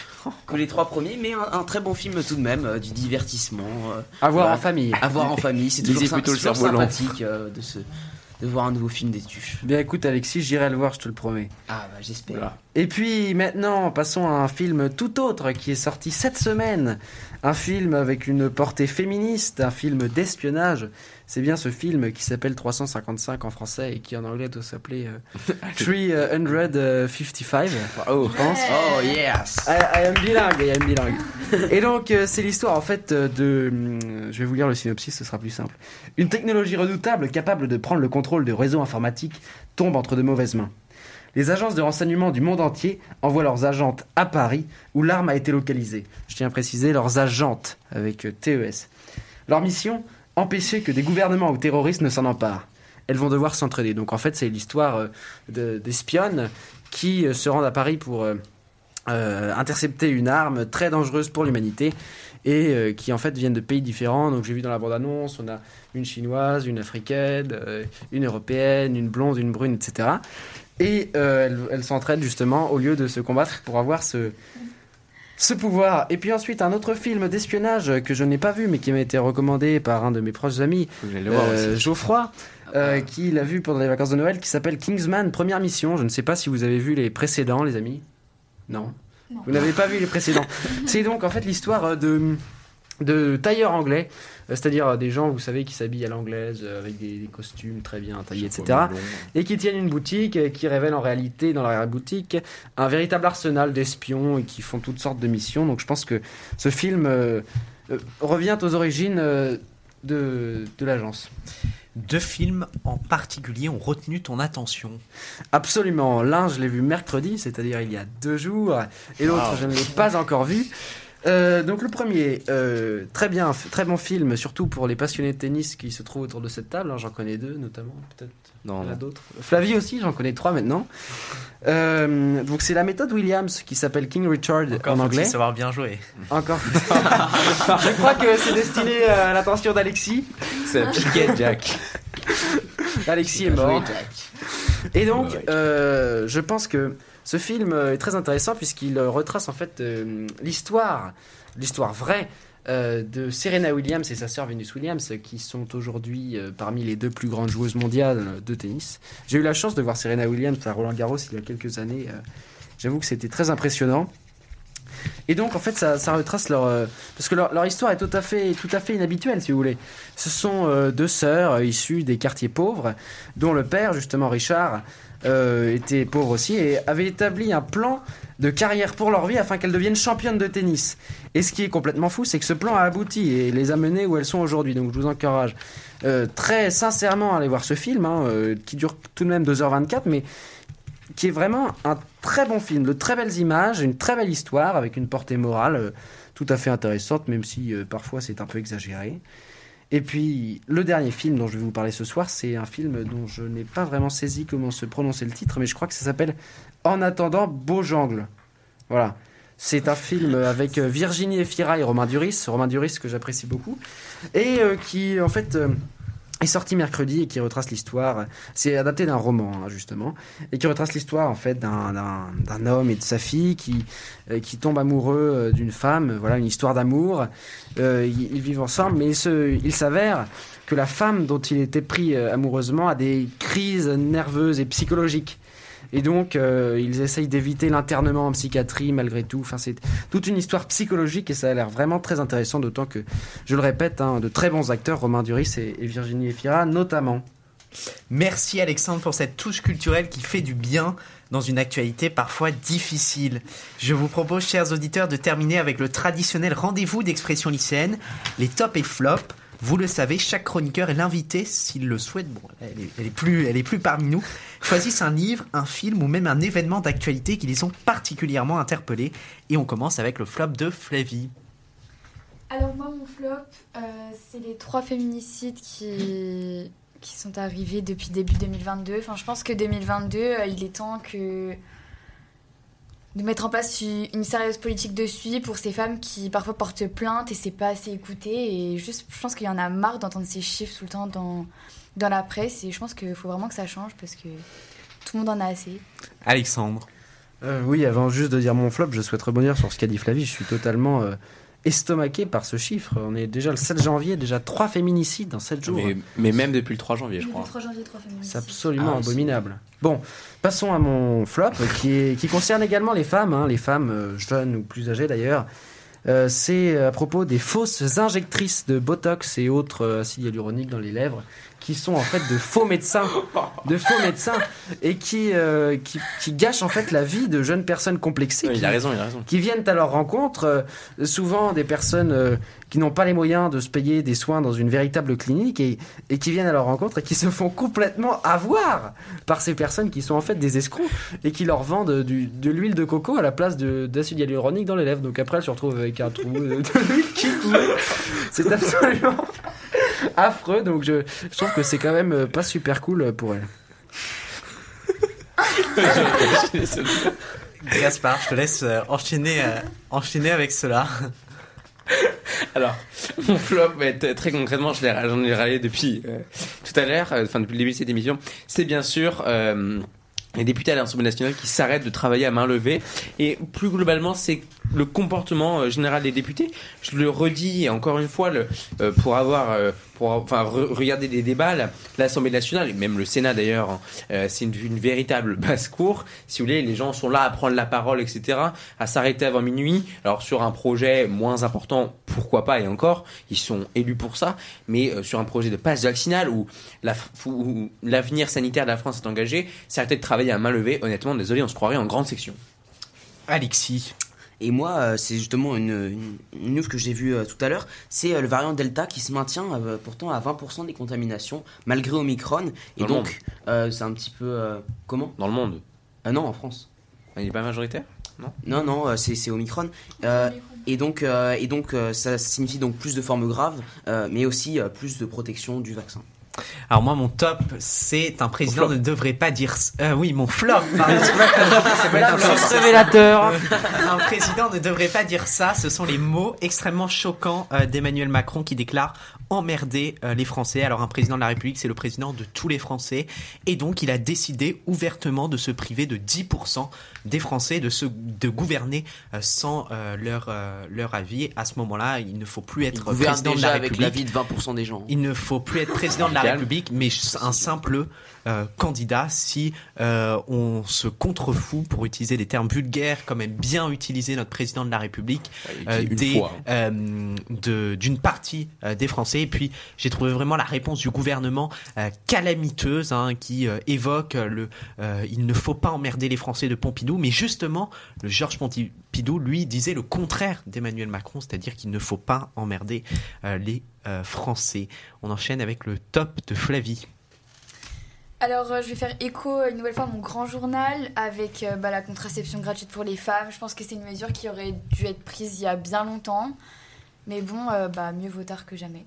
que les trois premiers, mais un, un très bon film tout de même, euh, du divertissement. euh, À voir voilà. en famille. À voir en famille, c'est toujours, plutôt toujours sympathique euh, de, se, de voir un nouveau film des tuches. Bien écoute Alexis, j'irai le voir, je te le promets. Ah bah j'espère. Voilà. Et puis maintenant, passons à un film tout autre qui est sorti cette semaine. Un film avec une portée féministe, un film d'espionnage. C'est bien ce film qui s'appelle 355 en français et qui en anglais doit s'appeler euh, 355. Oh, je pense. Oh yes I, I am bilingue, I am bilingue. Et donc, euh, c'est l'histoire en fait euh, de. Je vais vous lire le synopsis, ce sera plus simple. Une technologie redoutable capable de prendre le contrôle de réseaux informatiques tombe entre de mauvaises mains. Les agences de renseignement du monde entier envoient leurs agentes à Paris où l'arme a été localisée. Je tiens à préciser leurs agentes avec euh, TES. Leur mission empêcher que des gouvernements ou terroristes ne s'en emparent. Elles vont devoir s'entraider. Donc en fait, c'est l'histoire euh, de- d'espionnes qui euh, se rendent à Paris pour intercepter une arme très dangereuse pour l'humanité et qui en fait viennent de pays différents. Donc j'ai vu dans la bande-annonce, on a une chinoise, une africaine, une européenne, une blonde, une brune, etc. Et euh, elles, elles s'entraident justement au lieu de se combattre pour avoir ce, ce pouvoir. Et puis ensuite, un autre film d'espionnage que je n'ai pas vu mais qui m'a été recommandé par un de mes proches amis, euh. Geoffroy, euh, qui l'a vu pendant les vacances de Noël, qui s'appelle Kingsman Première Mission. Je ne sais pas si vous avez vu les précédents, les amis. Non. Vous n'avez pas vu les précédents. C'est donc en fait l'histoire euh, de de tailleurs anglais, euh, c'est-à-dire euh, des gens, vous savez, qui s'habillent à l'anglaise euh, avec des, des costumes très bien taillés, etc. Et qui tiennent une boutique qui révèle en réalité dans la boutique un véritable arsenal d'espions et qui font toutes sortes de missions. Donc je pense que ce film euh, euh, revient aux origines euh, de, de l'agence. Deux films en particulier ont retenu ton attention. Absolument. L'un, je l'ai vu mercredi, c'est-à-dire il y a deux jours, et l'autre, Wow. je ne l'ai pas encore vu. Euh, donc le premier, euh, très bien, très bon film, surtout pour les passionnés de tennis qui se trouvent autour de cette table. hein, j'en connais deux notamment, peut-être. Non, Il y en a d'autres. Flavie aussi, j'en connais trois maintenant. Euh, donc c'est la méthode Williams qui s'appelle King Richard Encore en anglais. savoir bien jouer. Encore. je crois que c'est destiné à l'attention d'Alexis. C'est un piquet, Jack. Alexis est mort. Et donc, euh, je pense que ce film euh, est très intéressant puisqu'il euh, retrace en fait euh, l'histoire, l'histoire vraie de Serena Williams et sa sœur Venus Williams, qui sont aujourd'hui parmi les deux plus grandes joueuses mondiales de tennis. J'ai eu la chance de voir Serena Williams à Roland Garros il y a quelques années. J'avoue que c'était très impressionnant. Et donc en fait ça, retrace leur parce que leur, histoire est tout à fait tout à fait inhabituelle si vous voulez. Ce sont deux sœurs issues des quartiers pauvres dont le père justement Richard euh, était pauvre aussi et avait établi un plan de carrière pour leur vie afin qu'elles deviennent championnes de tennis. Et ce qui est complètement fou, c'est que ce plan a abouti et les a menées où elles sont aujourd'hui. Donc je vous encourage euh, très sincèrement à aller voir ce film, hein, euh, qui dure tout de même 2h24, mais qui est vraiment un très bon film, de très belles images, une très belle histoire avec une portée morale tout à fait intéressante, même si parfois c'est un peu exagéré. Et puis le dernier film dont je vais vous parler ce soir, c'est un film dont je n'ai pas vraiment saisi comment se prononcer le titre, mais je crois que ça s'appelle En attendant Beaujangle. Voilà. C'est un film avec euh, Virginie Efira et Romain Duris, Romain Duris que j'apprécie beaucoup, et euh, qui en fait euh, est sorti mercredi et qui retrace l'histoire. C'est adapté d'un roman hein, justement et qui retrace l'histoire en fait d'un- homme et de sa fille qui euh, qui tombent amoureux euh, d'une femme. Voilà une histoire d'amour. Euh, ils, vivent ensemble, mais il s'avère que la femme dont il était pris euh, amoureusement a des crises nerveuses et psychologiques. Et donc, euh, ils essayent d'éviter l'internement en psychiatrie malgré tout. Enfin, c'est toute une histoire psychologique et ça a l'air vraiment très intéressant, d'autant que, je le répète, hein, de très bons acteurs, Romain Duris et, et Virginie Efira notamment. Merci Alexandre pour cette touche culturelle qui fait du bien dans une actualité parfois difficile. Je vous propose, chers auditeurs, de terminer avec le traditionnel rendez-vous d'expression lycéenne, les tops et flops. Vous le savez, chaque chroniqueur est l'invité, s'il le souhaite, bon, elle est, elle est plus, elle est plus parmi nous, choisissent un livre, un film ou même un événement d'actualité qui les ont particulièrement interpellés. Et on commence avec le flop de Flavie. Alors moi, mon flop, euh, c'est les trois féminicides qui, qui sont arrivés depuis début 2022. Enfin, je pense que 2022, euh, il est temps que de mettre en place une sérieuse politique de suivi pour ces femmes qui parfois portent plainte et c'est pas assez écouté. Et juste, je pense qu'il y en a marre d'entendre ces chiffres tout le temps dans, dans la presse. Et je pense qu'il faut vraiment que ça change parce que tout le monde en a assez. Alexandre. Euh, oui, avant juste de dire mon flop, je souhaite rebondir sur ce qu'a dit Flavie. Je suis totalement euh, estomaqué par ce chiffre. On est déjà le 7 janvier, déjà trois féminicides dans 7 jours. Mais, mais même depuis le 3 janvier, je Le crois. 3 janvier, trois féminicides. C'est absolument Ah, abominable. Bon, passons à mon flop qui, est, qui concerne également les femmes, hein, les femmes euh, jeunes ou plus âgées d'ailleurs. Euh, c'est à propos des fausses injectrices de Botox et autres euh, acides hyaluroniques dans les lèvres qui sont en fait de faux médecins, de faux médecins et qui, euh, qui, qui gâchent en fait la vie de jeunes personnes complexées. Oui, qui- il a raison, il a raison. qui viennent à leur rencontre, euh, souvent des personnes euh, qui n'ont pas les moyens de se payer des soins dans une véritable clinique et, et qui viennent à leur rencontre et qui se font complètement avoir par ces personnes qui sont en fait des escrocs et qui leur vendent du- de l'huile de coco à la place de- d'acide hyaluronique dans les lèvres. Donc après, elles se retrouvent avec un trou de l'huile qui coule. C'est absolument affreux. Donc je, je trouve que c'est quand même euh, pas super cool pour elles. Gaspard, je te laisse euh, enchaîner, euh, enchaîner avec cela. Alors, mon flop, très concrètement, je l'ai- j'en ai râlé depuis euh, tout à l'heure, euh, enfin depuis le début de cette émission, c'est bien sûr euh, les députés à l'Assemblée nationale qui s'arrêtent de travailler à main levée. Et plus globalement, c'est le comportement euh, général des députés. Je le redis encore une fois, le, euh, pour avoir, euh, pour enfin re- regarder des débats, la- l'Assemblée nationale et même le Sénat d'ailleurs, hein, euh, c'est une, véritable basse-cour. Si vous voulez, les gens sont là à prendre la parole, etc., à s'arrêter avant minuit. Alors sur un projet moins important, pourquoi pas Et encore, ils sont élus pour ça. Mais euh, sur un projet de passe vaccinal où la- où l'avenir sanitaire de la France est engagé, s'arrêter de travailler à main levée. Honnêtement, désolé, on se croirait en grande section. Alexis. Et moi, euh, c'est justement une, une, news que j'ai vue euh, tout à l'heure. C'est euh, le variant Delta qui se maintient pourtant à 20% des contaminations, malgré Omicron. Et Dans donc, c'est un petit peu. comment? Dans le monde Non, en France. Il n'est pas majoritaire? Non? Non, non, c'est Omicron. Euh, et donc, euh, et donc euh, ça signifie donc plus de formes graves, mais aussi plus de protection du vaccin. Alors moi, mon top, c'est un président ne devrait pas dire... Euh, oui, mon flop. Révélateur. un président ne devrait pas dire ça. Ce sont les mots extrêmement choquants euh, d'Emmanuel Macron qui déclare emmerder euh, les Français. Alors un président de la République, c'est le président de tous les Français. Et donc il a décidé ouvertement de se priver de 10% des Français, de, se, de gouverner euh, sans euh, leur, leur avis. À ce moment-là, il ne faut plus être président de la avec République. l'avis de 20% des gens. Il ne faut plus être président de la. République, mais un simple candidat si on se contrefout, pour utiliser des termes vulgaires, comme aime bien utiliser notre président de la République, de- d'une partie des Français. Et puis j'ai trouvé vraiment la réponse du gouvernement euh, calamiteuse, hein, qui euh, évoque le euh, il ne faut pas emmerder les Français de Pompidou, mais justement le Georges Pompidou lui disait le contraire d'Emmanuel Macron, c'est-à-dire qu'il ne faut pas emmerder les Français. On enchaîne avec le top de Flavie. Alors, je vais faire écho une nouvelle fois à mon grand journal avec bah, la contraception gratuite pour les femmes. Je pense que c'est une mesure qui aurait dû être prise il y a bien longtemps. Mais bon, bah, mieux vaut tard que jamais.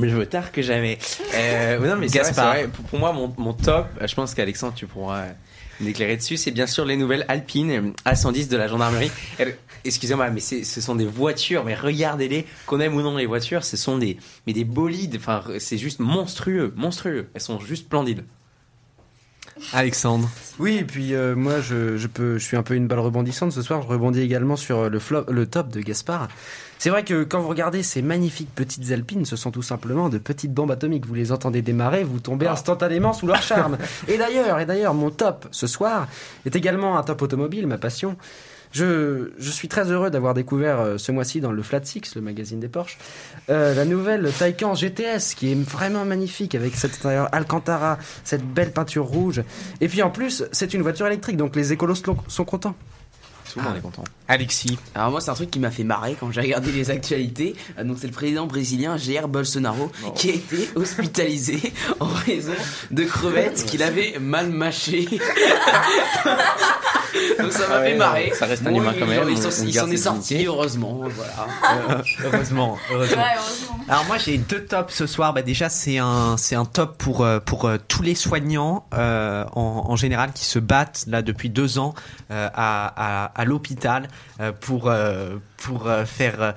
Mieux vaut tard que jamais. Euh, non, mais vrai, Gaspard. vrai. Pour, pour moi, mon, mon top, je pense qu'Alexandre, tu pourras m'éclairer dessus, c'est bien sûr les nouvelles Alpine euh, A110 de la gendarmerie. Excusez-moi, mais ce sont des voitures, mais regardez-les, qu'on aime ou non les voitures, ce sont des, mais des bolides, enfin, c'est juste monstrueux, monstrueux. Elles sont juste splendides. Alexandre. Oui, et puis euh, moi, je, je, peux, je suis un peu une balle rebondissante ce soir. Je rebondis également sur euh, le, flop, le top de Gaspard. C'est vrai que quand vous regardez ces magnifiques petites alpines, ce sont tout simplement de petites bombes atomiques. Vous les entendez démarrer, vous tombez instantanément sous leur charme. et d'ailleurs, et d'ailleurs, mon top ce soir est également un top automobile, ma passion. Je, suis très heureux d'avoir découvert euh, ce mois-ci dans le Flat Six, le magazine des Porsche, euh, la nouvelle Taycan GTS qui est vraiment magnifique avec cet intérieur Alcantara, cette belle peinture rouge. Et puis en plus, c'est une voiture électrique, donc les écolos sont contents. Tout le monde est content. Alexis. Alors moi c'est un truc qui m'a fait marrer quand j'ai regardé les actualités. Euh, Donc c'est le président brésilien Jair Bolsonaro qui a été hospitalisé en raison de crevettes qu'il avait mal mâchées. Donc ça m'a Ah ouais, fait marrer. ça reste un humain quand même, Il s'en est sorti heureusement. Voilà. Euh, heureusement, heureusement. Ouais, heureusement. Alors moi j'ai deux tops ce soir. Bah déjà c'est un c'est un top pour euh, pour euh, tous les soignants euh, en, en général qui se battent là depuis deux ans euh, à, à, à l'hôpital euh, pour euh, pour euh, faire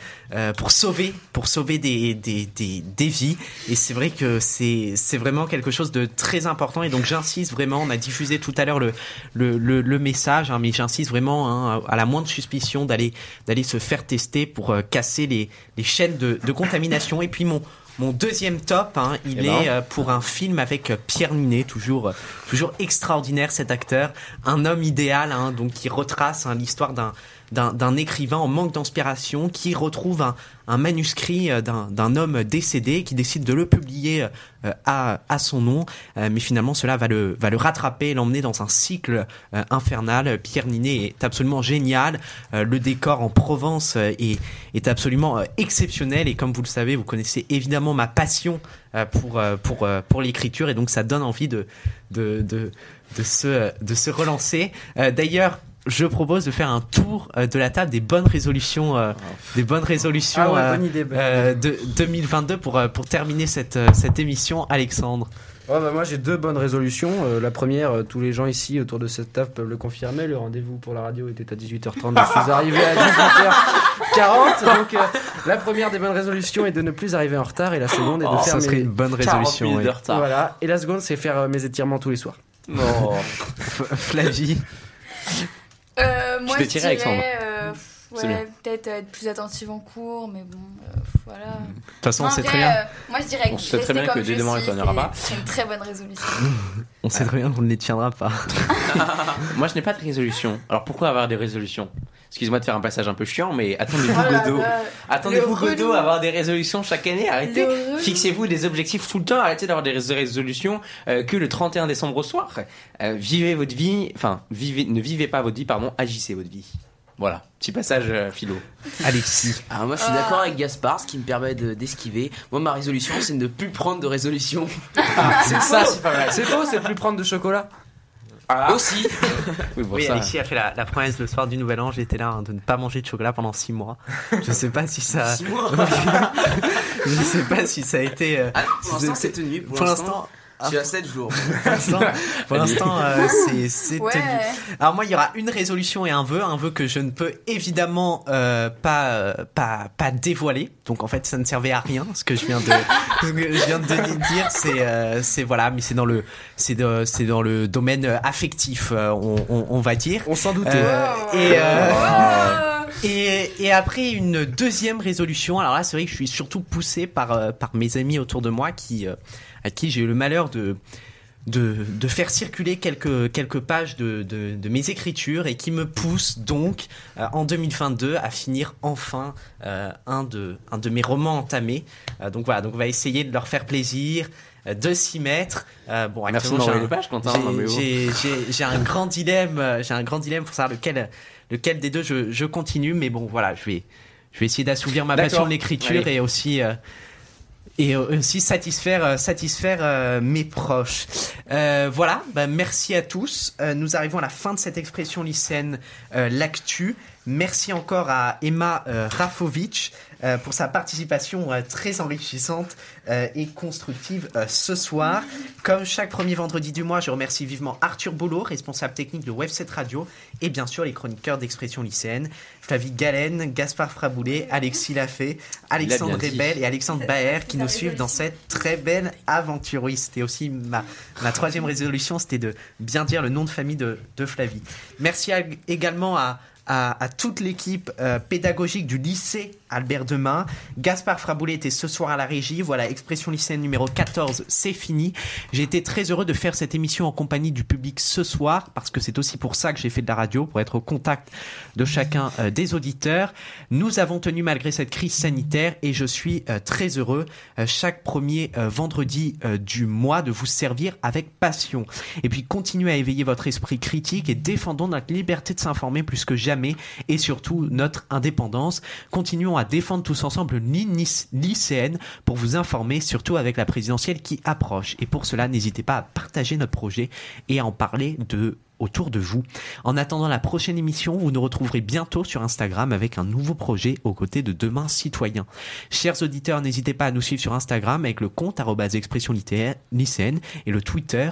pour sauver pour sauver des des des, vies et c'est vrai que c'est c'est vraiment quelque chose de très important et donc j'insiste vraiment. On a diffusé tout à l'heure le le, le message hein, mais j'insiste vraiment hein, à la moindre suspicion d'aller d'aller se faire tester pour casser les les chaînes de, de contamination. Et puis mon mon deuxième top, hein, il Eh ben. est euh, pour un film avec euh, Pierre Ninet, toujours euh, toujours extraordinaire cet acteur, un homme idéal, hein, donc qui retrace hein, l'histoire d'un d'un écrivain en manque d'inspiration qui retrouve un, un manuscrit euh, d'un homme décédé qui décide de le publier euh, à, à son nom, Euh, mais finalement cela va le va le rattraper l'emmener dans un cycle infernal. Pierre Ninet est absolument génial, le décor en Provence est est absolument exceptionnel et comme vous le savez, vous connaissez évidemment ma passion pour pour pour l'écriture et donc ça donne envie de de de de se de se relancer. D'ailleurs. Je propose de faire un tour euh, de la table des bonnes résolutions, euh, des bonnes résolutions Ah ouais, euh, bonne idée, bonne euh, de 2022 pour euh, pour terminer cette euh, cette émission. Alexandre. Bah, moi j'ai deux bonnes résolutions. Euh, la première, euh, tous les gens ici autour de cette table peuvent le confirmer. Le rendez-vous pour la radio était à 18h30. Je suis arrivé à 18h40. Donc euh, la première des bonnes résolutions est de ne plus arriver en retard et la seconde est de Oh, faire ça serait mes... une bonne 40 résolution. oui. de retard. Voilà. Et la seconde c'est faire euh, mes étirements tous les soirs. Non. Flavie. Euh, moi, je dirais, Alexandre. Euh, C'est bien. ouais, peut-être être plus attentive en cours, mais bon, euh, voilà. De toute façon, on En sait très bien. euh, moi, je dirais On que sait très bien que dès je demain, aura c'est- pas. C'est une très bonne résolution. On sait très bien qu'on ne les tiendra pas. Moi, je n'ai pas de résolution. Alors pourquoi avoir des résolutions? Excuse-moi de faire un passage un peu chiant, mais attendez-vous, là Godot. là, Attendez-vous, Godot, à avoir des résolutions chaque année. Arrêtez. Le. Fixez-vous des objectifs tout le temps. Arrêtez d'avoir des rés- résolutions euh, que le 31 décembre au soir. Euh, vivez votre vie. Enfin, vivez, ne vivez pas votre vie, pardon. Agissez votre vie. Voilà. Petit passage euh, philo. Alexis. Alors moi je suis Ah. d'accord avec Gaspard, ce qui me permet de- d'esquiver. Moi ma résolution c'est de ne plus prendre de résolution. c'est ça, c'est pas mal. C'est faux, c'est plus prendre de chocolat. Aussi. Oui, bon, Oui, ça- Alexis a fait la, la promesse le soir du Nouvel An. J'étais là hein, de ne pas manger de chocolat pendant 6 mois. Je sais pas si ça. Six mois. Je sais pas si ça a été. euh, Ah, pour si l'instant c'est- c'est tenu. Pour, Pour l'instant, je suis à 7 jours. Pour l'instant, euh, c'est c'est Ouais. tenu. Alors moi, il y aura une résolution et un vœu, un vœu que je ne peux évidemment euh, pas euh, pas pas dévoiler. Donc en fait, ça ne servait à rien ce que je viens de ce que je viens de dire. C'est euh, c'est voilà, mais c'est dans le c'est de- c'est dans le domaine affectif, euh, on, on, on va dire. On s'en doutait. Euh, et euh, Et, et après une deuxième résolution, alors là c'est vrai que je suis surtout poussé par, euh, par mes amis autour de moi qui, euh, à qui j'ai eu le malheur de, de, de faire circuler quelques, quelques pages de, de, de mes écritures et qui me poussent donc euh, en 2022 à finir enfin euh, un, de, un de mes romans entamés. Euh, donc voilà, donc on va essayer de leur faire plaisir de s'y mettre. Euh, bon, Merci de j'ai un- Quentin. j'ai-. J'ai j'ai- j'ai un grand dilemme, j'ai un grand dilemme pour savoir lequel, lequel des deux je, je continue, mais bon, voilà, je vais, je vais essayer d'assouvir ma passion de l'écriture et aussi, euh, et aussi satisfaire, euh, satisfaire euh, mes proches. Euh, voilà, bah, merci à tous. Euh, nous arrivons à la fin de cette expression lycéenne, euh, l'actu. Merci encore à Emma euh, Rafovic euh, pour sa participation euh, très enrichissante euh, et constructive ce soir. Comme chaque premier vendredi du mois, je remercie vivement Arthur Boulot, responsable technique de Web7 Radio, et bien sûr les chroniqueurs d'expression lycéenne, Flavie Galen, Gaspard Fraboulet, Alexis Lafay, Alexandre. Rebel et Alexandre Baer qui nous suivent dans cette très belle aventure. Oui, c'était aussi ma, ma troisième résolution, c'était de bien dire le nom de famille de, de Flavie. Merci à- également à, à, toute l'équipe euh, pédagogique du lycée Albert Demain. Gaspard Fraboulet était ce soir à la régie. Voilà, expression lycéenne numéro 14, c'est fini. J'ai été très heureux de faire cette émission en compagnie du public ce soir, parce que c'est aussi pour ça que j'ai fait de la radio, pour être au contact de chacun euh, des auditeurs. Nous avons tenu malgré cette crise sanitaire et je suis euh, très heureux chaque premier vendredi du mois de vous servir avec passion. Et puis continuez à éveiller votre esprit critique et défendons notre liberté de s'informer plus que jamais et surtout notre indépendance. Continuons à défendre tous ensemble une ligne lyc- lycéenne pour vous informer, surtout avec la présidentielle qui approche. Et pour cela, n'hésitez pas à partager notre projet et à en parler de autour de vous. En attendant la prochaine émission, vous nous retrouverez bientôt sur Instagram avec un nouveau projet aux côtés de Demain Citoyen. Chers auditeurs, n'hésitez pas à nous suivre sur Instagram avec le compte expression lycéenne et le Twitter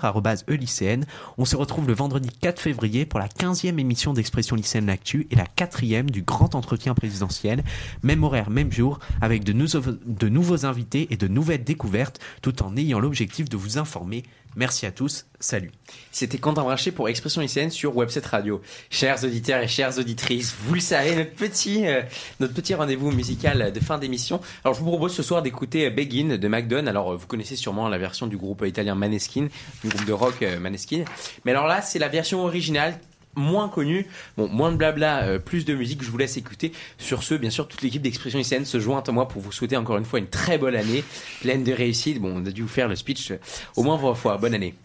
e-lycéenne. On se retrouve le vendredi 4 février pour la 15e émission d'Expression lycéenne l'actu et la quatrième du grand entretien présidentiel. Même horaire, même jour, avec de nouveaux invités et de nouvelles découvertes, tout en ayant l'objectif de vous informer. Merci à tous, salut. C'était Quentin Brachet pour Expression lycéenne sur Webset Radio. Chers auditeurs et chères auditrices, vous le savez, notre petit, euh, notre petit rendez-vous musical de fin d'émission. Alors, je vous propose ce soir d'écouter Begin de McDonald. Alors, euh, vous connaissez sûrement la version du groupe italien Maneskin, du groupe de rock euh, Maneskin. Mais alors là, c'est la version originale moins connue, bon, moins de blabla, euh, plus de musique, je vous laisse écouter. Sur ce, bien sûr, toute l'équipe d'Expression lycéenne se joint à moi pour vous souhaiter encore une fois une très bonne année, pleine de réussite. Bon, on a dû vous faire le speech euh, au moins trois fois. Bonne année.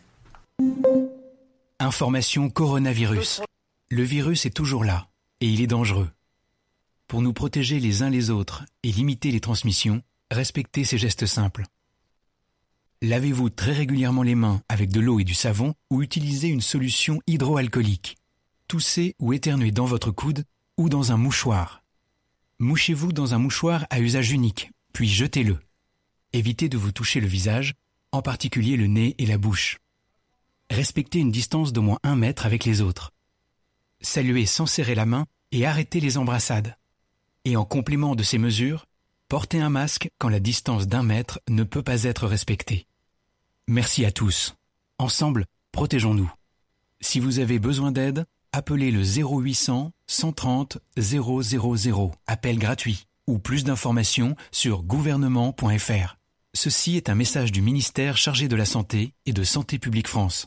Information coronavirus. Le virus est toujours là et il est dangereux. Pour nous protéger les uns les autres et limiter les transmissions, respectez ces gestes simples. Lavez-vous très régulièrement les mains avec de l'eau et du savon ou utilisez une solution hydroalcoolique. Toussez ou éternuez dans votre coude ou dans un mouchoir. Mouchez-vous dans un mouchoir à usage unique, puis jetez-le. Évitez de vous toucher le visage, en particulier le nez et la bouche. Respectez une distance d'au moins un mètre avec les autres. Saluez sans serrer la main et arrêtez les embrassades. Et en complément de ces mesures, portez un masque quand la distance d'un mètre ne peut pas être respectée. Merci à tous. Ensemble, protégeons-nous. Si vous avez besoin d'aide, appelez le 0800 130 000, appel gratuit, ou plus d'informations sur gouvernement.fr. Ceci est un message du ministère chargé de la Santé et de Santé publique France.